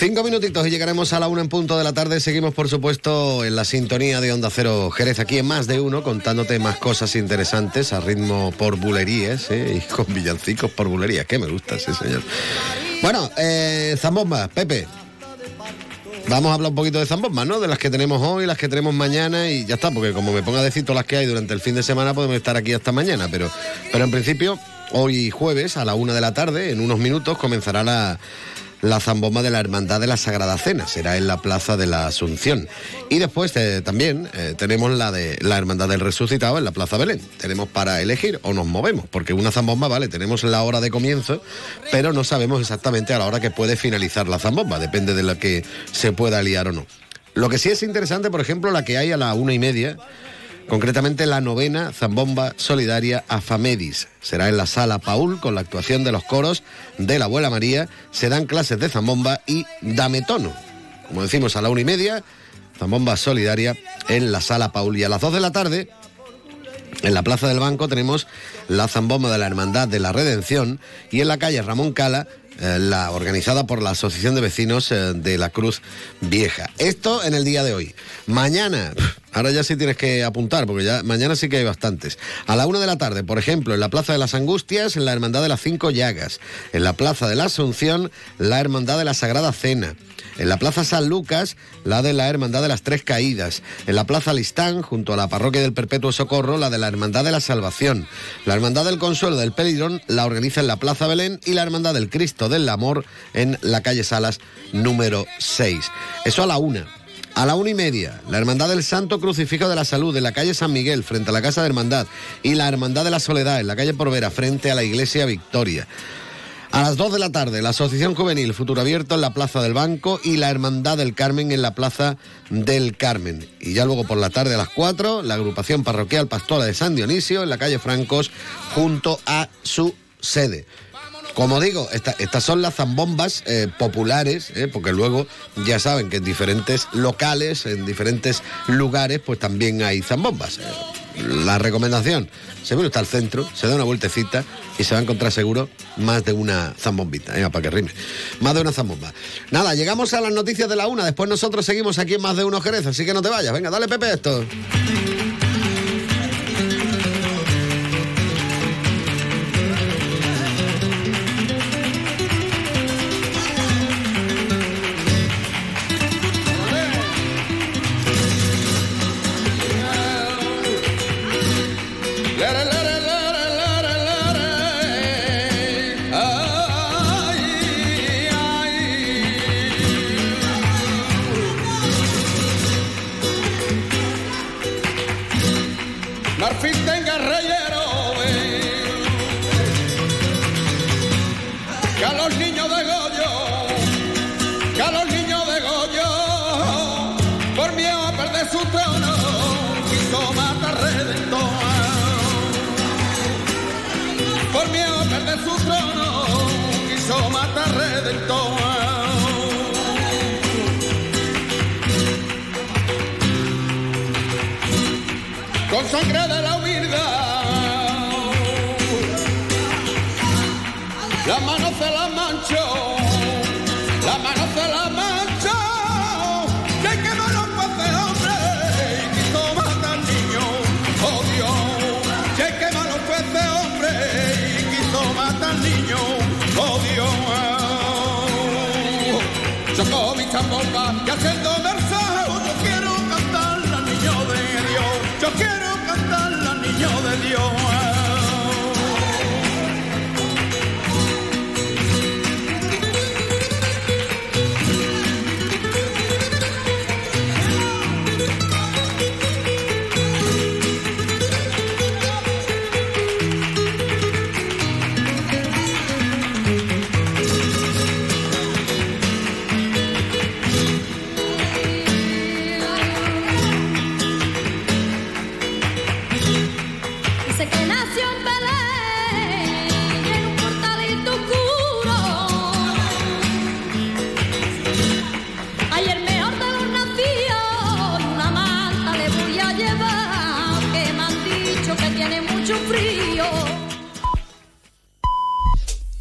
Cinco minutitos y llegaremos a la una en punto de la tarde. Seguimos, por supuesto, en la sintonía de Onda Cero Jerez, aquí en más de uno, contándote más cosas interesantes a ritmo por bulerías ¿eh? y con villancicos por bulerías. Que me gusta, sí, señor. Bueno, eh, Zambomba, Pepe. Vamos a hablar un poquito de Zambomba, ¿no? De las que tenemos hoy, las que tenemos mañana y ya está, porque como me ponga a decir todas las que hay durante el fin de semana, podemos estar aquí hasta mañana. Pero, pero en principio, hoy jueves a la una de la tarde, en unos minutos, comenzará la, la zambomba de la Hermandad de la Sagrada Cena. Será en la Plaza de la Asunción. Y después eh, también eh, tenemos la de la Hermandad del Resucitado en la Plaza Belén. Tenemos para elegir o nos movemos, porque una zambomba, vale, tenemos la hora de comienzo, pero no sabemos exactamente a la hora que puede finalizar la zambomba. Depende de la que se pueda liar o no. Lo que sí es interesante, por ejemplo, la que hay a la una y media. Concretamente la novena Zambomba Solidaria Afamedis. Será en la sala Paul con la actuación de los coros de la Abuela María. Se dan clases de Zambomba y Dame Tono. Como decimos, a la una y media, Zambomba Solidaria en la sala Paul. Y a las dos de la tarde, en la Plaza del Banco, tenemos la Zambomba de la Hermandad de la Redención. Y en la calle Ramón Cala, eh, la organizada por la Asociación de Vecinos eh, de la Cruz Vieja. Esto en el día de hoy. Mañana, ahora ya sí tienes que apuntar, porque ya mañana sí que hay bastantes. A la una de la tarde, por ejemplo, en la Plaza de las Angustias, en la Hermandad de las Cinco Llagas. En la Plaza de la Asunción, la Hermandad de la Sagrada Cena. En la Plaza San Lucas, la de la Hermandad de las Tres Caídas. En la Plaza Listán, junto a la Parroquia del Perpetuo Socorro, la de la Hermandad de la Salvación. La Hermandad del Consuelo del Pelidrón la organiza en la Plaza Belén y la Hermandad del Cristo del Amor en la calle Salas número 6. Eso a la una. A la una y media, la Hermandad del Santo Crucifijo de la Salud en la calle San Miguel, frente a la Casa de Hermandad, y la Hermandad de la Soledad en la calle Porvera, frente a la Iglesia Victoria. A las 2 de la tarde, la Asociación Juvenil Futuro Abierto en la Plaza del Banco y la Hermandad del Carmen en la Plaza del Carmen. Y ya luego por la tarde a las 4, la agrupación parroquial Pastora de San Dionisio en la calle Francos junto a su sede. Como digo, esta- estas son las zambombas eh, populares, eh, porque luego ya saben que en diferentes locales, en diferentes lugares, pues también hay zambombas. La recomendación, se viene hasta al centro, se da una vueltecita y se va a encontrar seguro más de una zambombita, venga, para que rime. Más de una zambomba. Nada, llegamos a las noticias de la una, después nosotros seguimos aquí en Más de Uno Jerez, así que no te vayas, venga, dale Pepe esto.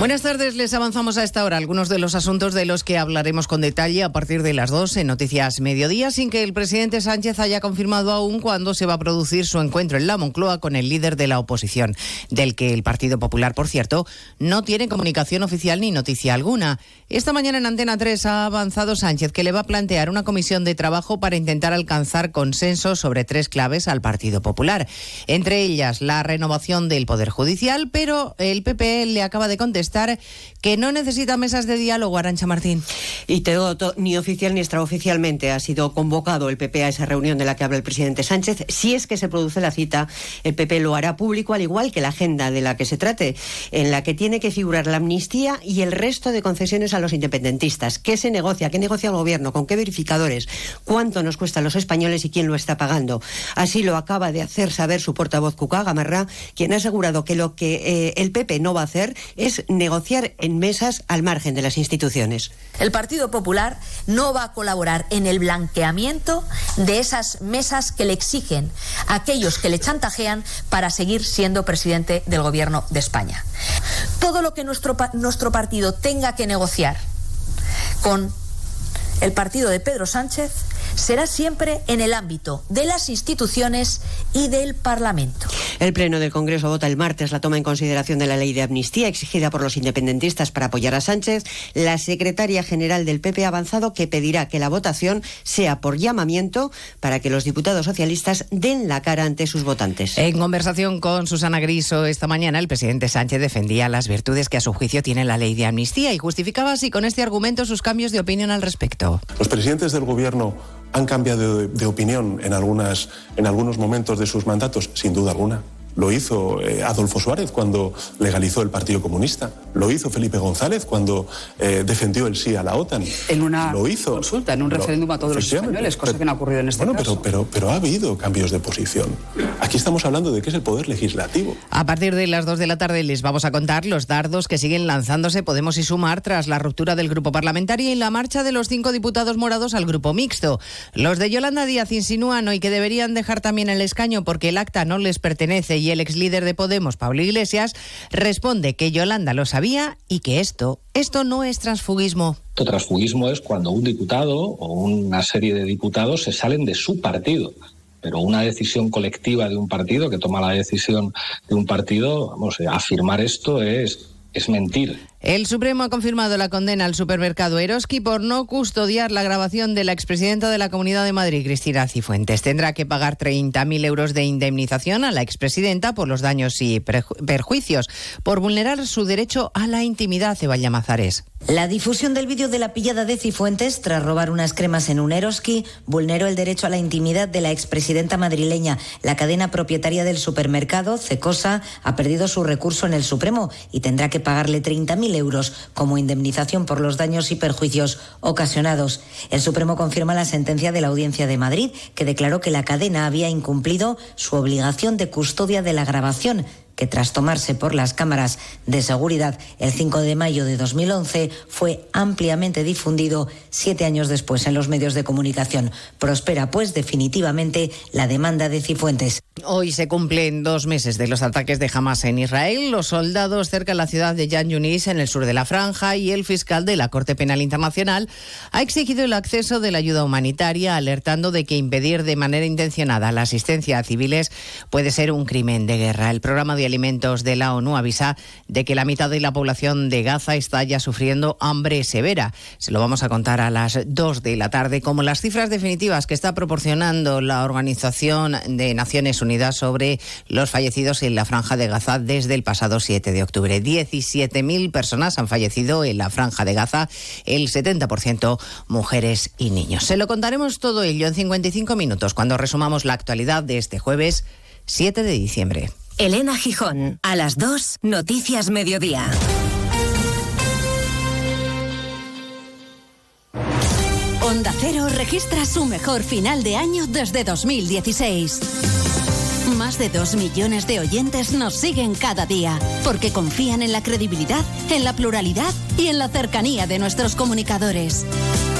Buenas tardes, les avanzamos a esta hora algunos de los asuntos de los que hablaremos con detalle a partir de las 2 en Noticias Mediodía, sin que el presidente Sánchez haya confirmado aún cuándo se va a producir su encuentro en la Moncloa con el líder de la oposición, del que el Partido Popular, por cierto, no tiene comunicación oficial ni noticia alguna. Esta mañana en Antena 3 ha avanzado Sánchez que le va a plantear una comisión de trabajo para intentar alcanzar consenso sobre tres claves al Partido Popular, entre ellas la renovación del Poder Judicial, pero el PP le acaba de contestar que no necesita mesas de diálogo, Arancha Martín. Y te digo, ni oficial ni extraoficialmente ha sido convocado el PP a esa reunión de la que habla el presidente Sánchez. Si es que se produce la cita, el PP lo hará público, al igual que la agenda de la que se trate, en la que tiene que figurar la amnistía y el resto de concesiones a los independentistas. ¿Qué se negocia? ¿Qué negocia el gobierno? ¿Con qué verificadores? ¿Cuánto nos cuesta a los españoles y quién lo está pagando? Así lo acaba de hacer saber su portavoz Cuca Gamarra, quien ha asegurado que lo que eh, el PP no va a hacer es negociar en mesas al margen de las instituciones. El Partido Popular no va a colaborar en el blanqueamiento de esas mesas que le exigen a aquellos que le chantajean para seguir siendo presidente del Gobierno de España. Todo lo que nuestro, nuestro partido tenga que negociar con el partido de Pedro Sánchez será siempre en el ámbito de las instituciones y del Parlamento. El Pleno del Congreso vota el martes la toma en consideración de la ley de amnistía exigida por los independentistas para apoyar a Sánchez. La secretaria general del PP ha avanzado que pedirá que la votación sea por llamamiento para que los diputados socialistas den la cara ante sus votantes. En conversación con Susana Griso esta mañana, el presidente Sánchez defendía las virtudes que a su juicio tiene la ley de amnistía y justificaba así con este argumento sus cambios de opinión al respecto. Los presidentes del gobierno han cambiado de, opinión en algunos momentos de sus mandatos, sin duda alguna. Lo hizo eh, Adolfo Suárez cuando legalizó el Partido Comunista. Lo hizo Felipe González cuando eh, defendió el sí a la OTAN. En una Lo hizo. consulta, en un Lo- referéndum a todos los españoles, cosa que no ha ocurrido en este Bueno, caso. pero, pero, pero ha habido cambios de posición. Aquí estamos hablando de que es el poder legislativo. A partir de las 2 de la tarde les vamos a contar los dardos que siguen lanzándose Podemos y Sumar tras la ruptura del grupo parlamentario y la marcha de los cinco diputados morados al grupo mixto. Los de Yolanda Díaz insinúan hoy que deberían dejar también el escaño porque el acta no les pertenece y el ex líder de Podemos, Pablo Iglesias, responde que Yolanda lo sabía y que esto, esto no es transfugismo. Esto transfugismo es cuando un diputado o una serie de diputados se salen de su partido. Pero una decisión colectiva de un partido, que toma la decisión de un partido, vamos, afirmar esto es, es mentir. El Supremo ha confirmado la condena al supermercado Eroski por no custodiar la grabación de la expresidenta de la Comunidad de Madrid, Cristina Cifuentes. Tendrá que pagar 30.000 euros de indemnización a la expresidenta por los daños y perjuicios por vulnerar su derecho a la intimidad, Ceballos Mazares. La difusión del vídeo de la pillada de Cifuentes tras robar unas cremas en un Eroski vulneró el derecho a la intimidad de la expresidenta madrileña. La cadena propietaria del supermercado, Cecosa, ha perdido su recurso en el Supremo y tendrá que pagarle 30.000 euros como indemnización por los daños y perjuicios ocasionados. El Supremo confirma la sentencia de la Audiencia de Madrid, que declaró que la cadena había incumplido su obligación de custodia de la grabación que tras tomarse por las cámaras de seguridad el 5 de mayo de 2011 fue ampliamente difundido siete años después en los medios de comunicación. Prospera pues definitivamente la demanda de Cifuentes. Hoy se cumplen dos meses de los ataques de Hamas en Israel. Los soldados cerca de la ciudad de Yan Yunis, en el sur de la franja, y el fiscal de la Corte Penal Internacional ha exigido el acceso de la ayuda humanitaria, alertando de que impedir de manera intencionada la asistencia a civiles puede ser un crimen de guerra. El programa de alimentos de la ONU avisa de que la mitad de la población de Gaza está ya sufriendo hambre severa. Se lo vamos a contar a las dos de la tarde, como las cifras definitivas que está proporcionando la Organización de Naciones Unidas sobre los fallecidos en la franja de Gaza desde el pasado 7 de octubre. 17.000 personas han fallecido en la franja de Gaza, el 70% mujeres y niños. Se lo contaremos todo ello en 55 minutos cuando resumamos la actualidad de este jueves 7 de diciembre. Elena Gijón, a las 2, Noticias Mediodía. Onda Cero registra su mejor final de año desde 2016. Más de dos millones de oyentes nos siguen cada día porque confían en la credibilidad, en la pluralidad y en la cercanía de nuestros comunicadores.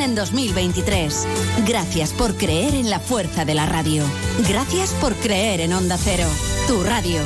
en 2023. Gracias por creer en la fuerza de la radio. Gracias por creer en Onda Cero, tu radio.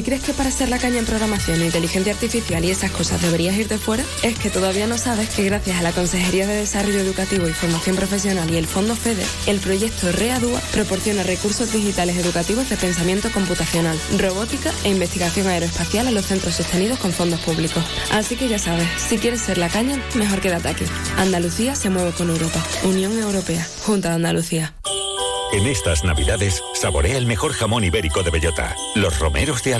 Si crees que para hacer la caña en programación, inteligencia artificial y esas cosas deberías ir de fuera, es que todavía no sabes que gracias a la Consejería de Desarrollo Educativo y Formación Profesional y el Fondo FEDER, el proyecto READUA proporciona recursos digitales educativos de pensamiento computacional, robótica e investigación aeroespacial a los centros sostenidos con fondos públicos. Así que ya sabes, si quieres ser la caña, mejor quédate aquí. Andalucía se mueve con Europa. Unión Europea. Junta de Andalucía. En estas Navidades, saborea el mejor jamón ibérico de bellota, los romeros de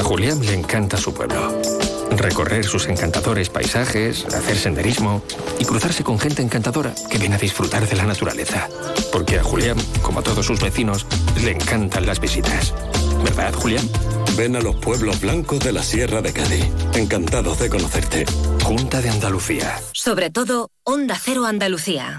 A Julián le encanta su pueblo. Recorrer sus encantadores paisajes, hacer senderismo y cruzarse con gente encantadora que viene a disfrutar de la naturaleza. Porque a Julián, como a todos sus vecinos, le encantan las visitas. ¿Verdad, Julián? Ven a los pueblos blancos de la Sierra de Cádiz. Encantados de conocerte. Junta de Andalucía. Sobre todo, Onda Cero Andalucía.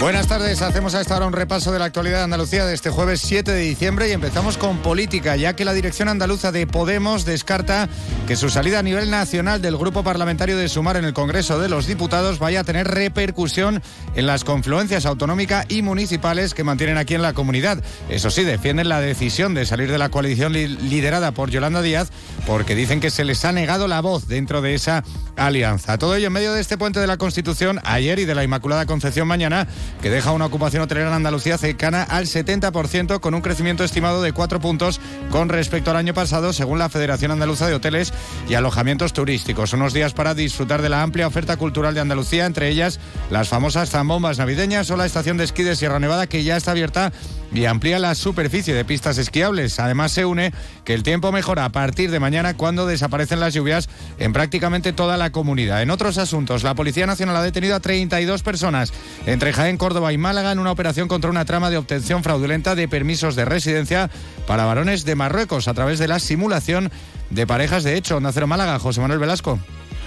Buenas tardes, hacemos a esta hora un repaso de la actualidad de Andalucía de este jueves 7 de diciembre y empezamos con política, ya que la dirección andaluza de Podemos descarta que su salida a nivel nacional del grupo parlamentario de Sumar en el Congreso de los Diputados vaya a tener repercusión en las confluencias autonómicas y municipales que mantienen aquí en la comunidad. Eso sí, defienden la decisión de salir de la coalición li- liderada por Yolanda Díaz porque dicen que se les ha negado la voz dentro de esa alianza. Todo ello en medio de este puente de la Constitución ayer y de la Inmaculada Concepción mañana que deja una ocupación hotelera en Andalucía cercana al 70% con un crecimiento estimado de 4 puntos con respecto al año pasado según la Federación Andaluza de Hoteles y Alojamientos Turísticos. Unos días para disfrutar de la amplia oferta cultural de Andalucía, entre ellas las famosas zambombas navideñas o la estación de esquí de Sierra Nevada que ya está abierta y amplía la superficie de pistas esquiables. Además se une que el tiempo mejora a partir de mañana cuando desaparecen las lluvias en prácticamente toda la comunidad. En otros asuntos, la Policía Nacional ha detenido a 32 personas entre Jaén, Córdoba y Málaga en una operación contra una trama de obtención fraudulenta de permisos de residencia para varones de Marruecos a través de la simulación de parejas de hecho. Onda Cero Málaga, José Manuel Velasco.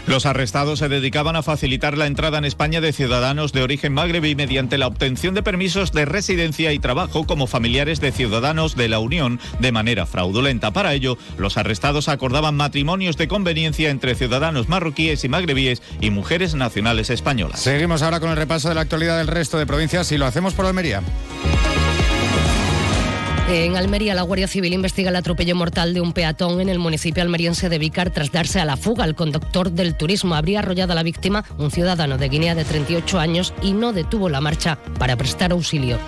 Los arrestados se dedicaban a facilitar la entrada en España de ciudadanos de origen magrebí mediante la obtención de permisos de residencia y trabajo como familiares de ciudadanos de la Unión de manera fraudulenta. Para ello, los arrestados acordaban matrimonios de conveniencia entre ciudadanos marroquíes y magrebíes y mujeres nacionales españolas. Seguimos ahora con el repaso de la actualidad del resto de provincias y lo hacemos por Almería. En Almería, la Guardia Civil investiga el atropello mortal de un peatón en el municipio almeriense de Vícar tras darse a la fuga. El conductor del turismo habría arrollado a la víctima, un ciudadano de Guinea de 38 años, y no detuvo la marcha para prestar auxilio.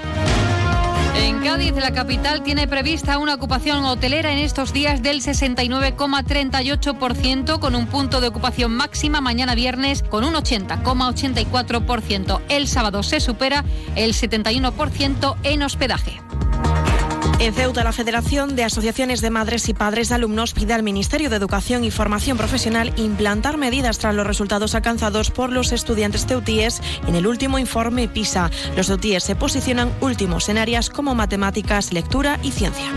En Cádiz, la capital, tiene prevista una ocupación hotelera en estos días del 69,38%, con un punto de ocupación máxima mañana viernes con un 80,84%. El sábado se supera el 71% en hospedaje. En Ceuta, la Federación de Asociaciones de Madres y Padres de Alumnos pide al Ministerio de Educación y Formación Profesional implantar medidas tras los resultados alcanzados por los estudiantes ceutíes en el último informe PISA. Los ceutíes se posicionan últimos en áreas como matemáticas, lectura y ciencia.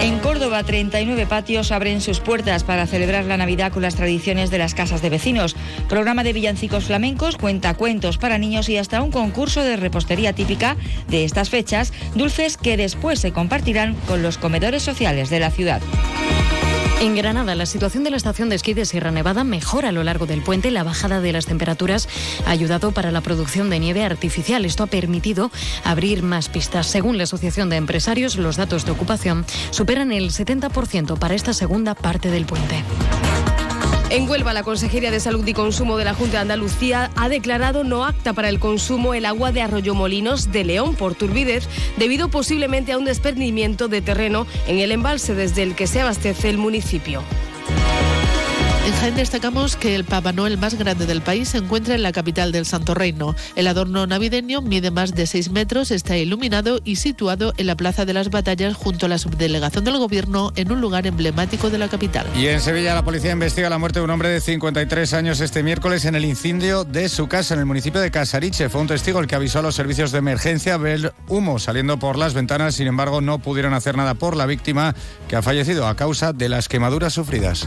En Córdoba, 39 patios abren sus puertas para celebrar la Navidad con las tradiciones de las casas de vecinos. Programa de villancicos flamencos, cuentacuentos para niños y hasta un concurso de repostería típica de estas fechas, dulces que después se compartirán con los comedores sociales de la ciudad. En Granada, la situación de la estación de esquí de Sierra Nevada mejora a lo largo del puente. La bajada de las temperaturas ha ayudado para la producción de nieve artificial. Esto ha permitido abrir más pistas. Según la Asociación de Empresarios, los datos de ocupación superan el 70% para esta segunda parte del puente. En Huelva, la Consejería de Salud y Consumo de la Junta de Andalucía ha declarado no apta para el consumo el agua de Arroyomolinos de León por turbidez, debido posiblemente a un desprendimiento de terreno en el embalse desde el que se abastece el municipio. En Jaén destacamos que el Papá Noel más grande del país se encuentra en la capital del Santo Reino. El adorno navideño mide más de 6 metros, está iluminado y situado en la Plaza de las Batallas junto a la subdelegación del Gobierno en un lugar emblemático de la capital. Y en Sevilla la policía investiga la muerte de un hombre de 53 años este miércoles en el incendio de su casa en el municipio de Casariche. Fue un testigo el que avisó a los servicios de emergencia ver humo saliendo por las ventanas. Sin embargo, no pudieron hacer nada por la víctima que ha fallecido a causa de las quemaduras sufridas.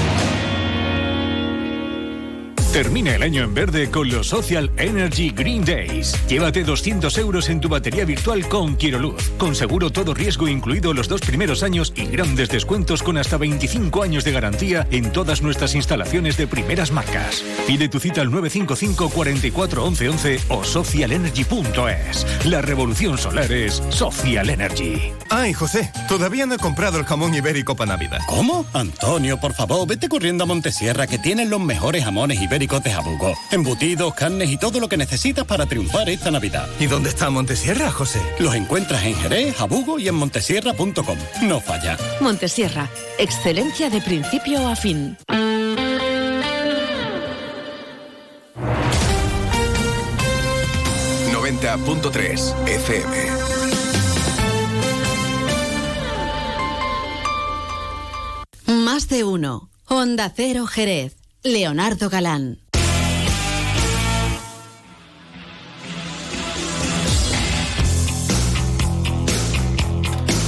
Termina el año en verde con los Social Energy Green Days. Llévate 200 euros en tu batería virtual con Quiroluz. Con seguro todo riesgo incluido los dos primeros años y grandes descuentos con hasta 25 años de garantía en todas nuestras instalaciones de primeras marcas. Pide tu cita al 955 44 11 11 o socialenergy.es. La revolución solar es Social Energy. Ay, José, todavía no he comprado el jamón ibérico para Navidad. ¿Cómo? Antonio, por favor, vete corriendo a Montesierra que tienen los mejores jamones ibéricos de Jabugo. Embutidos, carnes y todo lo que necesitas para triunfar esta Navidad. ¿Y dónde está Montesierra, José? Los encuentras en Jerez, Jabugo y en montesierra.com. No falla. Montesierra, excelencia de principio a fin. .3 FM. Más de uno. Honda Cero Jerez. Leonardo Galán.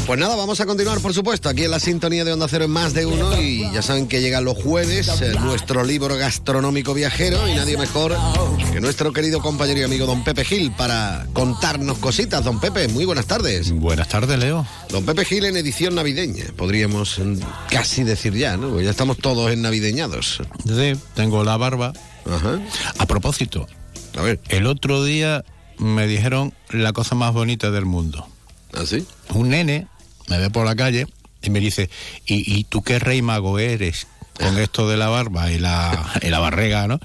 Pues nada, vamos a continuar, por supuesto, aquí en la sintonía de Onda Cero en más de uno. Y ya saben que llegan los jueves eh, nuestro libro gastronómico viajero. Y nadie mejor que nuestro querido compañero y amigo don Pepe Gil para contarnos cositas. Don Pepe, muy buenas tardes. Buenas tardes, Leo. Don Pepe Gil en edición navideña, podríamos mm, casi decir ya, ¿no? Pues ya estamos todos en navideñados. Sí, tengo la barba. Ajá. A propósito, a ver. el otro día me dijeron la cosa más bonita del mundo. ¿Ah, sí? Un nene me ve por la calle y me dice, ¿y, y tú qué rey mago eres? Con esto de la barba y la, y la barrega, ¿no?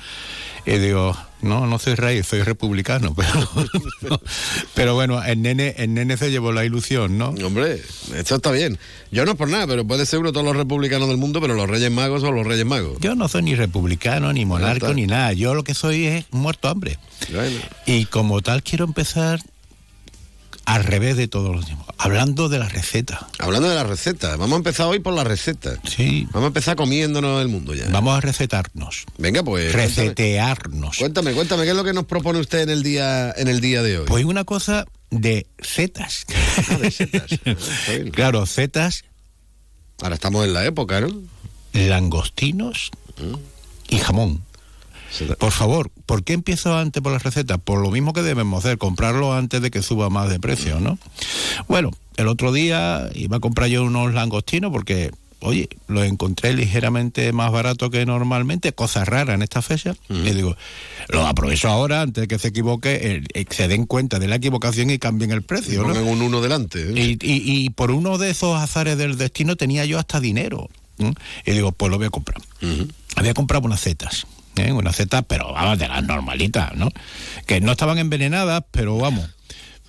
Y digo, no, no soy rey, soy republicano. Pero, pero bueno, el nene, el nene se llevó la ilusión, ¿no? Hombre, esto está bien. Yo no es por nada, pero puede ser uno de todos los republicanos del mundo, pero los reyes magos son los reyes magos. Yo no soy ni republicano, ni monarca, está. ni nada. Yo lo que soy es muerto hambre. Bueno. Y como tal quiero empezar al revés de todos los tiempos, hablando de la receta. Hablando de la receta, vamos a empezar hoy por la receta. Sí. Vamos a empezar comiéndonos el mundo ya. Vamos a recetarnos. Venga, pues. Recetearnos. Cuéntame, cuéntame, ¿qué es lo que nos propone usted en el día, en el día de hoy? Pues una cosa de setas. Ah, de setas. Claro, setas, Ahora estamos en la época, ¿no? langostinos y jamón. Por favor, ¿por qué empiezo antes por las recetas? Por lo mismo que debemos hacer, comprarlo antes de que suba más de precio, ¿no? Bueno, el otro día iba a comprar yo unos langostinos porque, oye, los encontré ligeramente más barato que normalmente, cosas raras en esta fecha. Y digo, los aprovecho ahora antes de que se equivoque, eh, se den cuenta de la equivocación y cambien el precio, ¿no? Pongan un uno delante. ¿eh? Y, y- y por uno de esos azares del destino tenía yo hasta dinero. Y digo, pues lo voy a comprar. Había comprado unas setas. ¿Eh? Unas setas, pero vamos, de las normalitas, ¿no? Que no estaban envenenadas, pero vamos.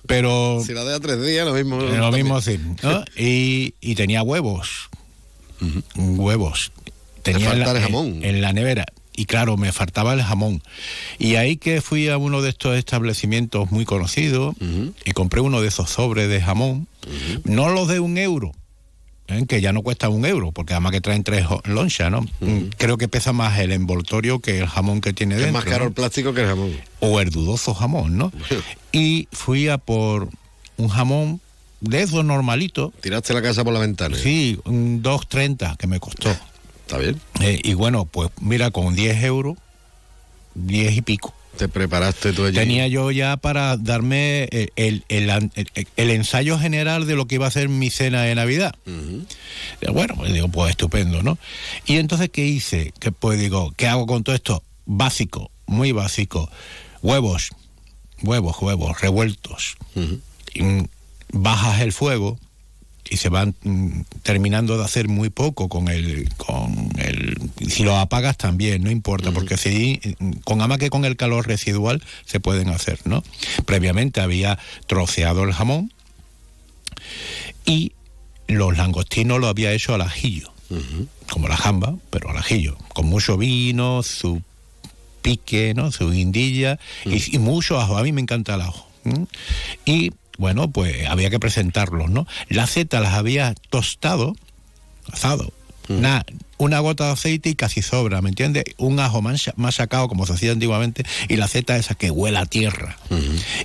Pero. Si la deja tres días, lo mismo. Eh, Lo mismo sí. ¿no? Y, y tenía huevos. Huevos. Tenía en la, el jamón. En, la nevera. Y claro, me faltaba el jamón. Y ahí que fui a uno de estos establecimientos muy conocidos y compré uno de esos sobres de jamón. No los de un euro. ¿Eh? que ya no cuesta un euro, porque además que traen tres lonchas, ¿no? Creo que pesa más el envoltorio que el jamón que tiene Es dentro. más caro ¿no? el plástico que el jamón. o el dudoso jamón, ¿no? Y fui a por un jamón de esos normalitos. Tiraste la casa por la ventana. Sí, un 2.30 que me costó. Está bien. Eh, y bueno, pues mira, con 10 euros, 10 y pico. Te preparaste tú allí. Tenía yo ya para darme el, el- el el- ensayo general de lo que iba a ser mi cena de Navidad. Eh, Bueno, pues digo, pues estupendo, ¿no? Y entonces, ¿qué hice? Que pues digo, ¿qué hago con todo esto? Básico, muy básico. Huevos, huevos, huevos, revueltos. Y, bajas el fuego y se van mm, terminando de hacer muy poco con el con el si lo apagas también no importa porque si mm, con ama que con el calor residual se pueden hacer no previamente había troceado el jamón y los langostinos lo había hecho al ajillo como la jamba pero al ajillo con mucho vino su pique no su guindilla y, y mucho ajo. A mí me encanta el ajo y bueno pues había que presentarlos no las setas las había tostado asado Nada, una gota de aceite y casi sobra, ¿me entiendes? Un ajo mancha- machacado como se hacía antiguamente y la seta esa que huele a tierra.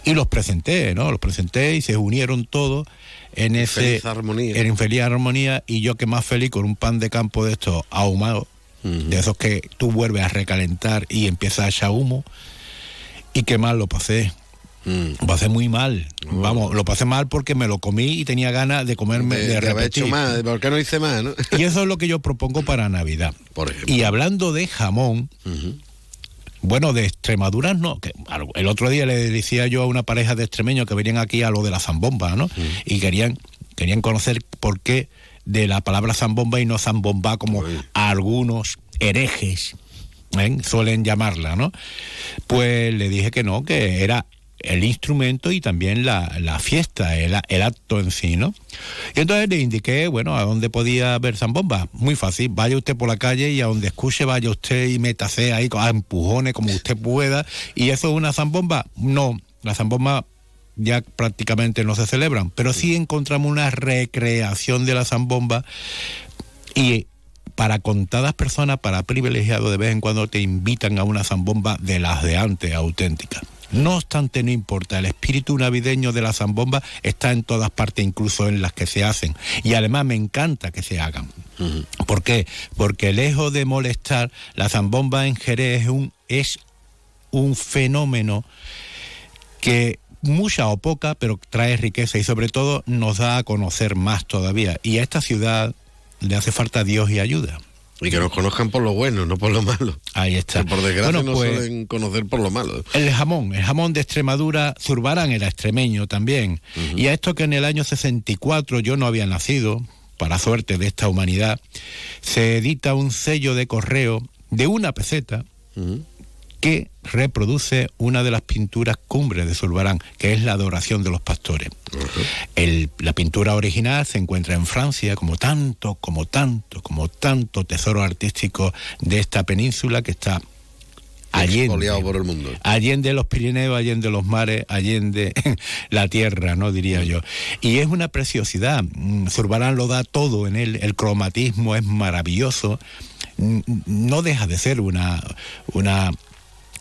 Y los presenté, ¿no? Los presenté y se unieron todos en ese feliz armonía. en feliz armonía y yo que más feliz con un pan de campo de estos ahumado, de esos que tú vuelves a recalentar y empieza a echar humo y que mal lo pasé. Lo pasé muy mal. Vamos, lo pasé mal porque me lo comí y tenía ganas de comerme, De, de, de haber hecho repetir. más, ¿por qué no hice más? ¿no? Y eso es lo que yo propongo para Navidad. Y hablando de jamón, bueno, de Extremadura no. que el otro día le decía yo a una pareja de extremeños que venían aquí a lo de la zambomba, ¿no? Y querían, querían conocer por qué de la palabra zambomba y no zambomba como algunos herejes ¿eh? suelen llamarla, ¿no? Pues le dije que no, que era el instrumento y también la, la fiesta, el, el acto en sí, ¿no? Y entonces le indiqué, bueno, a dónde podía ver zambomba. Muy fácil, vaya usted por la calle y a donde escuche vaya usted y métase ahí a empujones como usted pueda. ¿Y eso es una zambomba? No, la zambomba ya prácticamente no se celebran, pero sí encontramos una recreación de la zambomba y para contadas personas, para privilegiados, de vez en cuando te invitan a una zambomba de las de antes, auténticas. No obstante, no importa, el espíritu navideño de la zambomba está en todas partes, incluso en las que se hacen. Y además me encanta que se hagan. ¿Por qué? Porque lejos de molestar, la zambomba en Jerez es un, es un fenómeno que mucha o poca, pero trae riqueza y sobre todo nos da a conocer más todavía. Y a esta ciudad le hace falta Dios y ayuda. Y que nos conozcan por lo bueno, no por lo malo. Ahí está. Que por desgracia Bueno, nos pues- suelen conocer por lo malo. El jamón, el jamón de Extremadura, Zurbarán era extremeño también. Y a esto que en el año 64 yo no había nacido, para suerte de esta humanidad, se edita un sello de correo de una peseta que reproduce una de las pinturas cumbres de Zurbarán, que es la adoración de los pastores. El- la pintura original se encuentra en Francia, como tanto, como tanto, como tanto tesoro artístico de esta península que está allende, por el mundo. allende los Pirineos, allende los mares, allende la tierra, ¿no? Diría yo. Y es una preciosidad. Mm, Zurbarán lo da todo en él, el cromatismo es maravilloso. Mm, No deja de ser una, una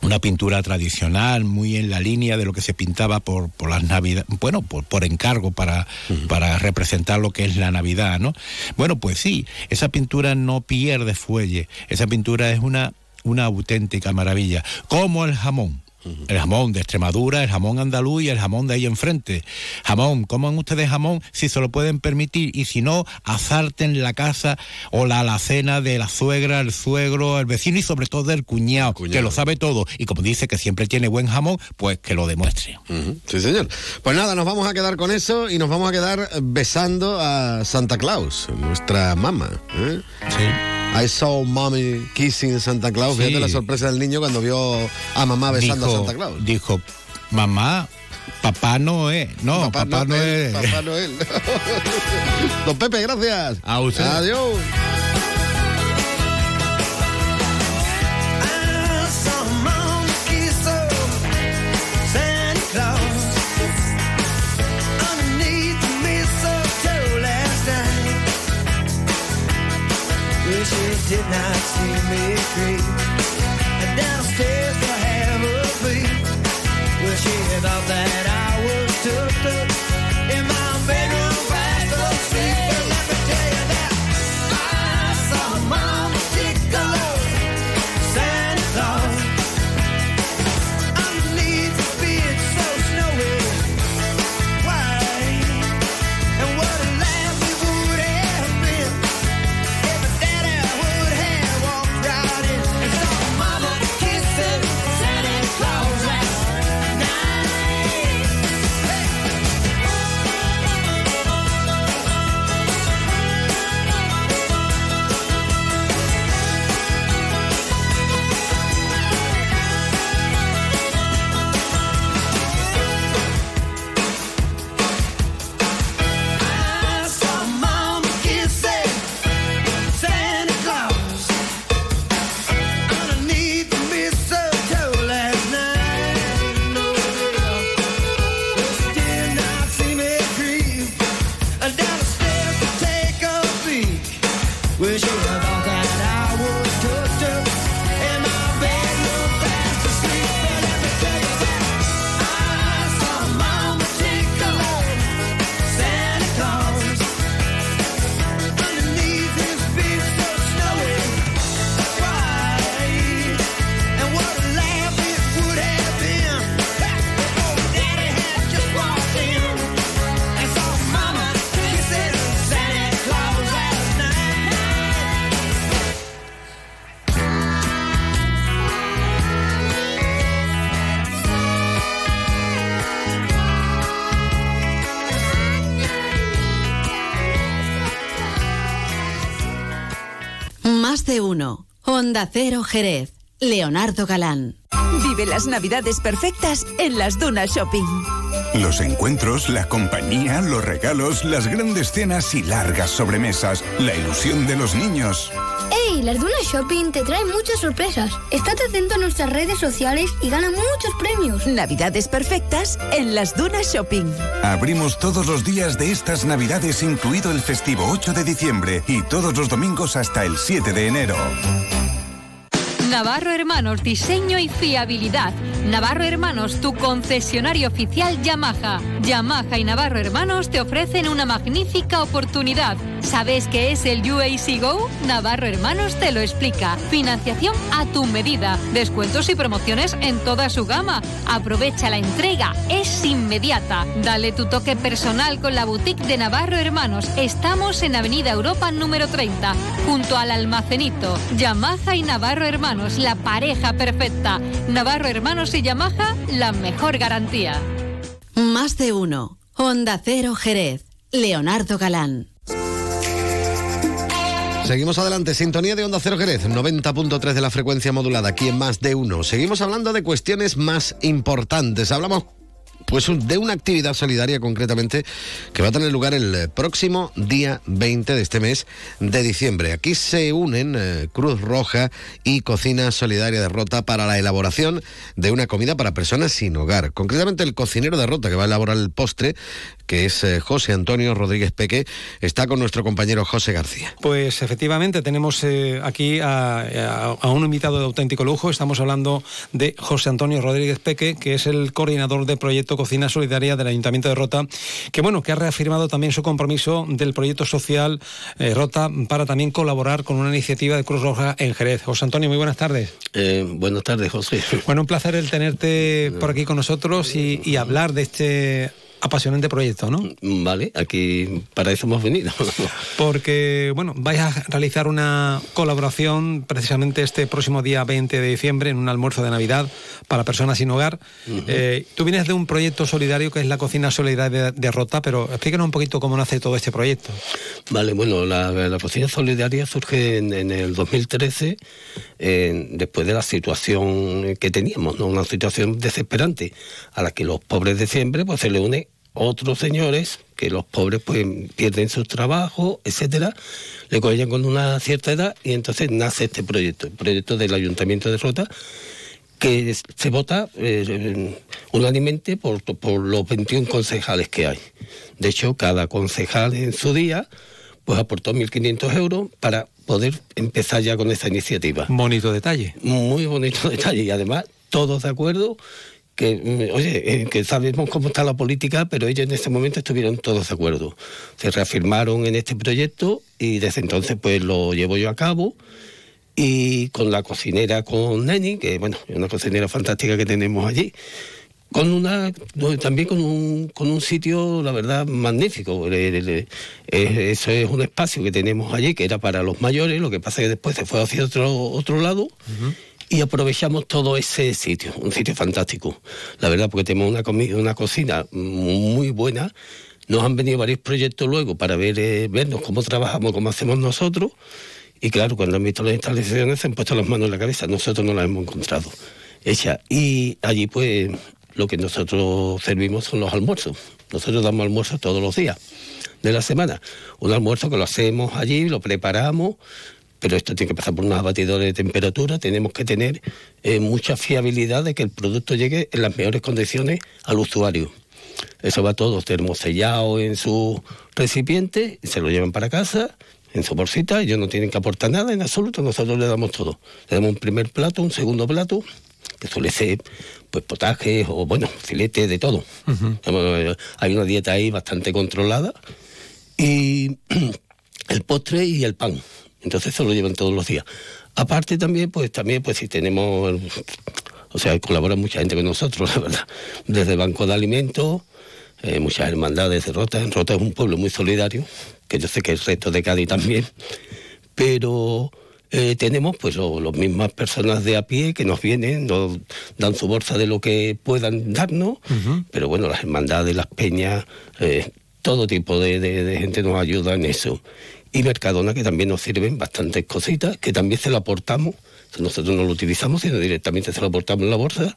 una pintura tradicional, muy en la línea de lo que se pintaba por, por las Navidades, bueno, por, por encargo para, para representar lo que es la Navidad, ¿no? Bueno, pues sí, esa pintura no pierde fuelle, esa pintura es una, una auténtica maravilla, como el jamón. El jamón de Extremadura, el jamón andaluz y el jamón de ahí enfrente. Jamón, coman ustedes jamón si se lo pueden permitir y si no, azarten la casa o la alacena de la suegra, el suegro, el vecino y sobre todo del cuñado, que lo sabe todo. Y como dice que siempre tiene buen jamón, pues que lo demuestre. Sí, señor. Pues nada, nos vamos a quedar con eso y nos vamos a quedar besando a Santa Claus, nuestra mamá. ¿eh? Sí. I saw mommy kissing Santa Claus. Sí. Fíjate la sorpresa del niño cuando vio a mamá besando Dijo- a Santa Claus. Dijo, mamá, papá no es. No, papá, no, es. Papá Noel. Don Pepe, gracias. A usted. Adiós. Did not see me creep de uno. Onda Cero Jerez. Leonardo Galán. Vive las navidades perfectas en las Dunas Shopping. Los encuentros, la compañía, los regalos, las grandes cenas y largas sobremesas, la ilusión de los niños. Las Dunas Shopping te traen muchas sorpresas. Estate atento a nuestras redes sociales y gana muchos premios. Navidades perfectas en las Dunas Shopping. Abrimos todos los días de estas navidades, incluido el festivo 8 de diciembre y todos los domingos hasta el 7 de enero. Navarro Hermanos, diseño y fiabilidad. Navarro Hermanos, tu concesionario oficial Yamaha. Yamaha y Navarro Hermanos te ofrecen una magnífica oportunidad. ¿Sabes qué es el UAC Go? Navarro Hermanos te lo explica. Financiación a tu medida. Descuentos y promociones en toda su gama. Aprovecha la entrega. Es inmediata. Dale tu toque personal con la boutique de Navarro Hermanos. Estamos en Avenida Europa número 30, junto al almacenito. Yamaha y Navarro Hermanos, la pareja perfecta. Navarro Hermanos y Yamaha, la mejor garantía. Más de uno. Onda Cero Jerez. Leonardo Galán. Seguimos adelante, sintonía de Onda Cero Jerez, 90.3 de la frecuencia modulada, aquí en más de uno. Seguimos hablando de cuestiones más importantes. Hablamos pues de una actividad solidaria concretamente que va a tener lugar el eh, próximo día 20 de este mes de diciembre. Aquí se unen eh, Cruz Roja y Cocina Solidaria de Rota para la elaboración de una comida para personas sin hogar. Concretamente el cocinero de Rota que va a elaborar el postre que es eh, José Antonio Rodríguez Peque, está con nuestro compañero José García. Pues efectivamente tenemos aquí a, a- un invitado de auténtico lujo. Estamos hablando de José Antonio Rodríguez Peque, que es el coordinador del proyecto Cocina Solidaria del Ayuntamiento de Rota, que bueno, que ha reafirmado también su compromiso del proyecto social eh, Rota para también colaborar con una iniciativa de Cruz Roja en Jerez. José Antonio, muy buenas tardes. Eh, buenas tardes, José. Bueno, un placer el tenerte por aquí con nosotros y, y hablar de este apasionante proyecto, ¿no? Vale, aquí para eso hemos venido. Porque, bueno, vais a realizar una colaboración precisamente este próximo día 20 de diciembre en un almuerzo de Navidad para personas sin hogar. Eh, tú vienes de un proyecto solidario que es la cocina solidaria de, de Rota, pero explícanos un poquito cómo nace todo este proyecto. Vale, bueno, la, la cocina solidaria surge en, en el 2013, eh, después de la situación que teníamos, ¿no? una situación desesperante, a la que los pobres de siempre pues se le une otros señores que los pobres pues pierden sus trabajos, etcétera, le cogen con una cierta edad y entonces nace este proyecto, el proyecto del Ayuntamiento de Rota, que se vota eh, unánimemente por, por los 21 concejales que hay. De hecho, cada concejal en su día pues aportó 1.500 euros para poder empezar ya con esta iniciativa. Bonito detalle. Muy bonito detalle y además todos de acuerdo que, mm, oye, eh, que sabemos cómo está la política, pero ellos en ese momento estuvieron todos de acuerdo. Se reafirmaron en este proyecto y desde entonces pues lo llevo yo a cabo y con la cocinera, con Neni, que bueno, es una cocinera fantástica que tenemos allí, con una también con un, con un sitio, la verdad, magnífico. Eso es un espacio que tenemos allí que era para los mayores, lo que pasa es que después se fue hacia otro, otro lado. Y aprovechamos todo ese sitio, un sitio fantástico. La verdad, porque tenemos una, comi- una cocina muy buena. Nos han venido varios proyectos luego para ver, eh, vernos cómo trabajamos, cómo hacemos nosotros. Y claro, cuando han visto las instalaciones se han puesto las manos en la cabeza. Nosotros no las hemos encontrado hechas. Y allí pues lo que nosotros servimos son los almuerzos. Nosotros damos almuerzos todos los días de la semana. Un almuerzo que lo hacemos allí, lo preparamos, pero esto tiene que pasar por unos batidores de temperatura. Tenemos que tener eh, mucha fiabilidad de que el producto llegue en las mejores condiciones al usuario. Eso va todo termosellado en su recipiente, se lo llevan para casa, en su bolsita, ellos no tienen que aportar nada en absoluto, nosotros le damos todo. Le damos un primer plato, un segundo plato, que suele ser pues potajes o bueno, filete de todo. Hay una dieta ahí bastante controlada y el postre y el pan. Entonces se lo llevan todos los días. Aparte también, pues también, pues si tenemos, o sea, colabora mucha gente con nosotros, la verdad. Desde Banco de Alimentos, eh, muchas hermandades de Rota. Rota es un pueblo muy solidario, que yo sé que el resto de Cádiz también, pero eh, tenemos pues lo- las mismas personas de a pie que nos vienen, nos dan su bolsa de lo que puedan darnos, pero bueno, las hermandades, las peñas, eh, todo tipo de, de- de gente nos ayuda en eso. Y Mercadona, que también nos sirven bastantes cositas, que también se lo aportamos, nosotros no lo utilizamos, sino directamente se lo aportamos en la bolsa.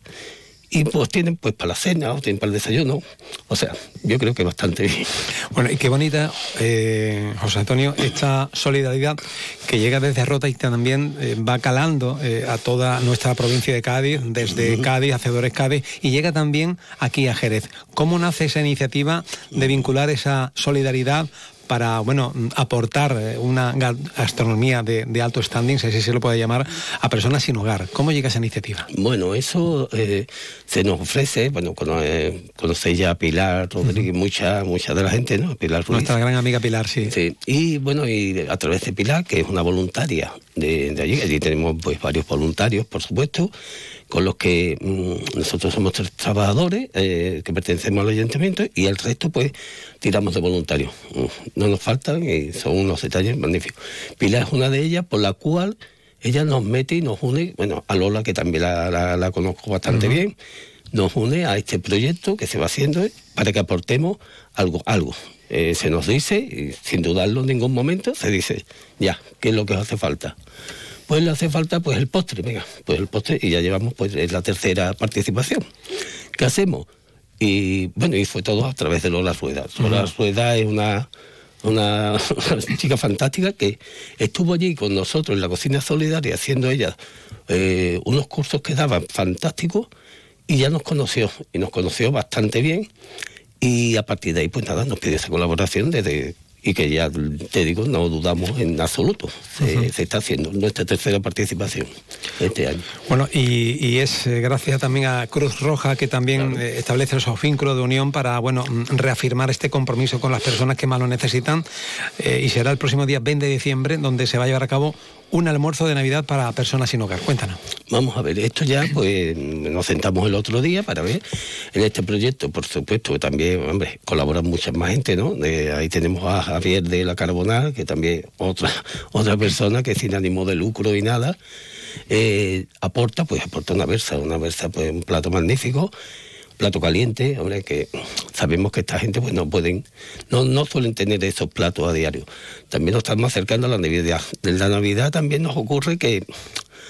Y pues tienen pues para la cena o tienen para el desayuno. O sea, yo creo que bastante bien. Bueno, y qué bonita, eh, José Antonio, esta solidaridad que llega desde Rota y también eh, va calando eh, a toda nuestra provincia de Cádiz, desde Cádiz, Hacedores Cádiz, y llega también aquí a Jerez. ¿Cómo nace esa iniciativa de vincular esa solidaridad? Para bueno aportar eh, una ga- gastronomía de, de alto standing, si así se lo puede llamar, a personas sin hogar. ¿Cómo llega esa iniciativa? Bueno, eso eh, se nos ofrece, bueno, cono- eh, conocéis ya a Pilar Rodríguez, mucha, mucha de la gente, ¿no? Pilar Ruiz. Nuestra gran amiga Pilar, sí. Sí, y bueno, y a través de Pilar, que es una voluntaria de, de allí, allí tenemos pues varios voluntarios, por supuesto, con los que mm, nosotros somos tres trabajadores eh, que pertenecemos al ayuntamiento y el resto pues tiramos de voluntarios. Mm, No nos faltan y son unos detalles magníficos. Pilar es una de ellas por la cual ella nos mete y nos une, bueno, a Lola que también la, la- la conozco bastante bien, nos une a este proyecto que se va haciendo para que aportemos algo, algo. Eh, se nos dice, y sin dudarlo en ningún momento, se dice, ya, ¿qué es lo que os hace falta? Pues le hace falta pues el postre, venga, pues el postre y ya llevamos pues es la tercera participación. ¿Qué hacemos? Y bueno, y fue todo a través de Lola Rueda. Lola Rueda es una, una, una chica fantástica que estuvo allí con nosotros en la cocina solidaria haciendo ella eh, unos cursos que daban fantásticos y ya nos conoció, y nos conoció bastante bien. Y a partir de ahí, pues nada, nos pidió esa colaboración desde y que ya te digo, no dudamos en absoluto. Se, está haciendo nuestra tercera participación este año. Bueno, y, y es eh, gracias también a Cruz Roja que también eh, establece esos vínculos de unión para bueno mm, reafirmar este compromiso con las personas que más lo necesitan. Eh, y será el próximo día 20 de diciembre donde se va a llevar a cabo un almuerzo de Navidad para personas sin hogar. Cuéntanos. Vamos a ver, esto ya, pues nos sentamos el otro día para ver en este proyecto, por supuesto, que también, hombre, colaboran mucha más gente, ¿no? Ahí tenemos a Javier de la Carbonal, que también otra, otra persona que sin ánimo de lucro y nada, eh, aporta, pues aporta una versa, una versa, pues un plato magnífico, plato caliente, hombre, que sabemos que esta gente pues no pueden, no, no suelen tener esos platos a diario. También nos estamos acercando a la Navidad. De la Navidad también nos ocurre que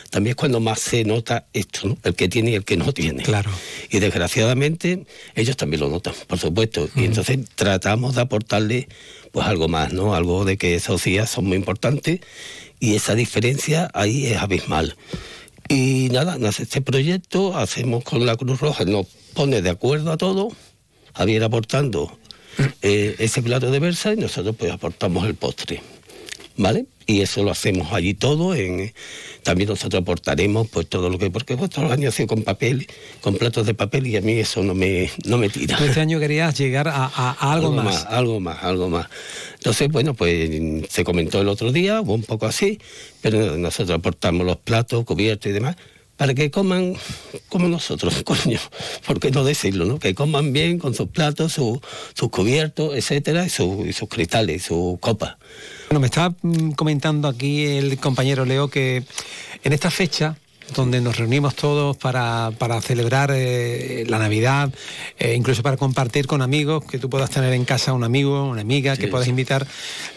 también es cuando más se nota esto, ¿no? el que tiene y el que no tiene. Claro. Y desgraciadamente ellos también lo notan, por supuesto. Y entonces tratamos de aportarle pues algo más, ¿no? Algo de que esos días son muy importantes y esa diferencia ahí es abismal. Y nada, nace este proyecto, hacemos con la Cruz Roja, nos pone de acuerdo a todo, Javier aportando eh, ese plato de versa y nosotros pues aportamos el postre. ¿Vale? Y eso lo hacemos allí todo. En, también nosotros aportaremos pues todo lo que. Porque pues, todos los años ha sido con papel, con platos de papel, y a mí eso no me, no me tira. Este año querías llegar a, a- a algo, más. Algo más, algo más. Entonces, bueno, pues se comentó el otro día, hubo un poco así, pero nosotros aportamos los platos, cubiertos y demás, para que coman como nosotros, coño. ¿Por qué no decirlo, no? Que coman bien con sus platos, su- sus cubiertos, etcétera, y, su- y sus cristales, sus copas. Bueno, me estaba mm, comentando aquí el compañero Leo que en esta fecha donde nos reunimos todos para, para celebrar eh, la Navidad, eh, incluso para compartir con amigos, que tú puedas tener en casa un amigo, una amiga, que puedas sí. invitar.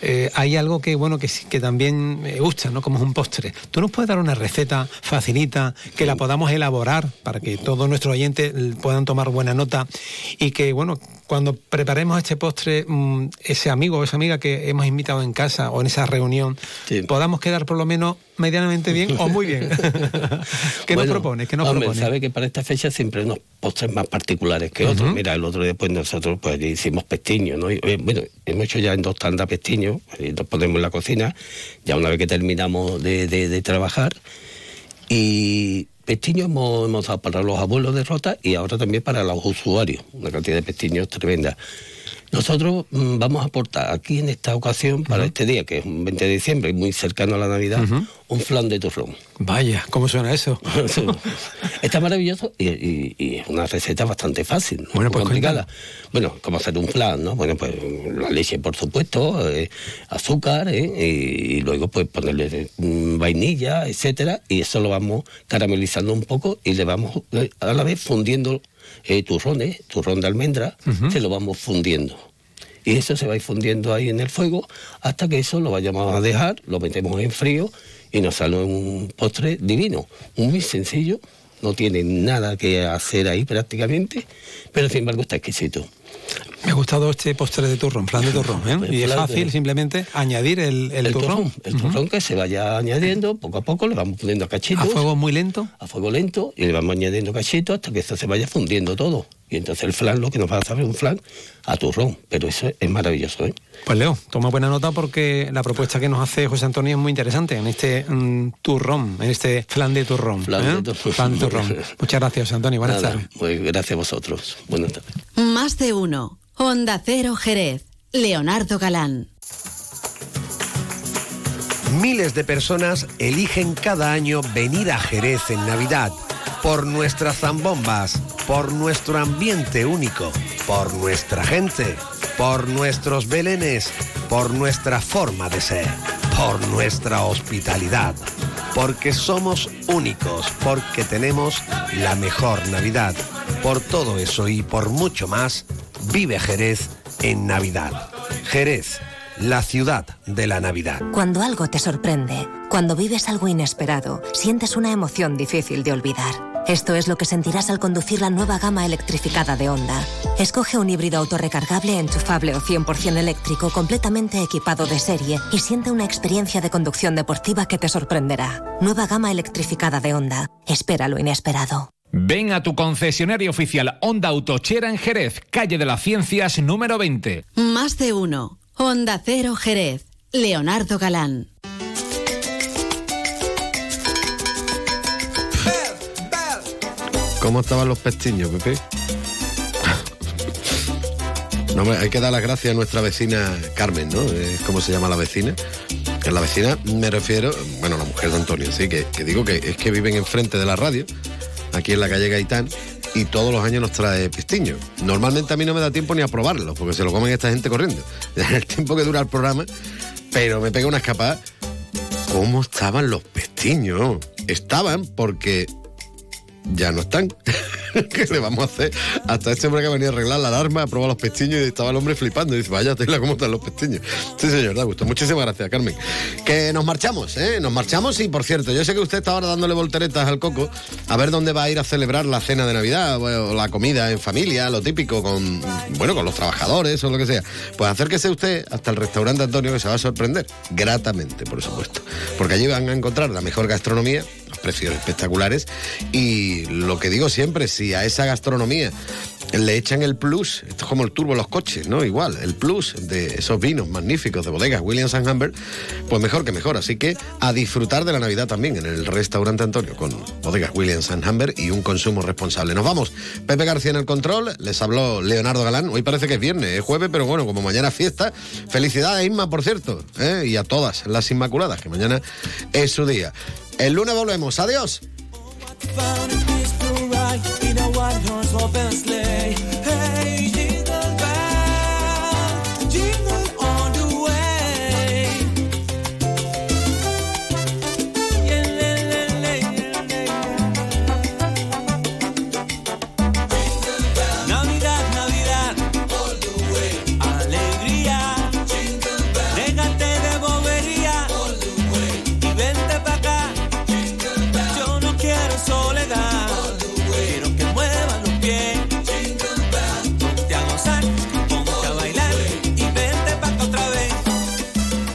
Eh, hay algo que bueno que, sí- que también me gusta, ¿no? Como es un postre. ¿Tú nos puedes dar una receta facilita que la podamos elaborar para que todos nuestros oyentes puedan tomar buena nota y que, bueno, cuando preparemos este postre, mm, ese amigo o esa amiga que hemos invitado en casa o en esa reunión, podamos quedar por lo menos medianamente bien o muy bien. ¿Qué nos propones? ¿Qué nos hombre, propones? sabe que para esta fecha siempre hay unos postres más particulares que otros. Mira, el otro día pues nosotros pues hicimos pestiños, ¿no? Y, eh, bueno, hemos hecho ya en dos tandas pestiños, y los ponemos en la cocina, ya una vez que terminamos de, de- de trabajar. Y pestiños hemos, hemos dado para los abuelos de Rota y ahora también para los usuarios, una cantidad de pestiños tremenda. Nosotros mm, vamos a aportar aquí en esta ocasión, para este día, que es un 20 de diciembre, muy cercano a la Navidad, un flan de turrón. Vaya, ¿cómo suena eso? Está maravilloso y, y- y es una receta bastante fácil, no Bueno, pues complicada. Bueno, como hacer un flan, ¿no? Bueno, pues la leche, por supuesto, eh, azúcar, ¿eh? y, y luego pues ponerle mm, vainilla, etcétera, y eso lo vamos caramelizando un poco y le vamos eh, a la vez fundiendo eh, turrones, turrón de almendra, se lo vamos fundiendo. Y eso se va a ir fundiendo ahí en el fuego hasta que eso lo vayamos a dejar, lo metemos en frío y nos sale un postre divino, muy sencillo, no tiene nada que hacer ahí prácticamente, pero sin embargo está exquisito. Me ha gustado este postre de turrón, plan de turrón, ¿eh? El Y es de- fácil simplemente añadir el, el El turrón. turrón, el turrón que se vaya añadiendo poco a poco, le vamos poniendo cachitos. ¿A fuego muy lento? A fuego lento y le vamos añadiendo cachitos hasta que eso se vaya fundiendo todo. Y entonces el flan lo que nos va a saber un flan a turrón, pero eso es maravilloso, ¿eh? Pues Leo, toma buena nota porque la propuesta que nos hace José Antonio es muy interesante en este mm, turrón, en este flan de turrón. Flan ¿eh? de turrón. Flan de turrón. Muchas gracias, José Antonio. Buenas Nada, tardes. Pues gracias a vosotros. Buenas tardes. Más de uno. Onda Cero Jerez. Leonardo Galán. Miles de personas eligen cada año venir a Jerez en Navidad por nuestras zambombas, por nuestro ambiente único, por nuestra gente, por nuestros belenes, por nuestra forma de ser, por nuestra hospitalidad, porque somos únicos, porque tenemos la mejor Navidad. Por todo eso y por mucho más, vive Jerez en Navidad. Jerez, la ciudad de la Navidad. Cuando algo te sorprende, cuando vives algo inesperado, sientes una emoción difícil de olvidar. Esto es lo que sentirás al conducir la nueva gama electrificada de Honda. Escoge un híbrido autorrecargable, enchufable o 100% eléctrico completamente equipado de serie y siente una experiencia de conducción deportiva que te sorprenderá. Nueva gama electrificada de Honda. Espera lo inesperado. Ven a tu concesionario oficial Honda Autochera en Jerez, calle de las Ciencias número 20. Más de uno. Honda Cero Jerez. Leonardo Galán. ¿Cómo estaban los pestiños, Pepe? No, hombre, hay que dar las gracias a nuestra vecina Carmen, ¿no? Es como se llama la vecina. En la vecina me refiero, bueno, la mujer de Antonio, sí, que, que digo que es que viven enfrente de la radio, aquí en la calle Gaitán, y todos los años nos trae pestiños. Normalmente a mí no me da tiempo ni a probarlos, porque se lo comen esta gente corriendo. En el tiempo que dura el programa, pero me pega una escapada. ¿Cómo estaban los pestiños? Estaban porque ya no están. ¿Qué le vamos a hacer? Hasta este hombre que ha venido a arreglar la alarma, a probar los pestiños y estaba el hombre flipando. Dice, vaya tela, ¿cómo están los pestiños? Sí, señor, da gusto. Muchísimas gracias, Carmen. Que nos marchamos, ¿eh? Nos marchamos y, por cierto, yo sé que usted está ahora dándole volteretas al coco a ver dónde va a ir a celebrar la cena de Navidad o la comida en familia, lo típico, con, bueno, con los trabajadores o lo que sea. Pues acérquese usted hasta el restaurante Antonio que se va a sorprender, gratamente, por supuesto. Porque allí van a encontrar la mejor gastronomía, precios espectaculares y lo que digo siempre, si a esa gastronomía le echan el plus, esto es como el turbo los coches, ¿no? Igual, el plus de esos vinos magníficos de bodegas Williams and Humber, pues mejor que mejor. Así que a disfrutar de la Navidad también en el restaurante Antonio con bodegas Williams and Humber y un consumo responsable. Nos vamos. Pepe García en el control, les habló Leonardo Galán. Hoy parece que es viernes, es jueves, pero bueno, como mañana es fiesta. Felicidades, Inma, por cierto, ¿eh? y a todas las Inmaculadas, que mañana es su día. El lunes volvemos. Adiós.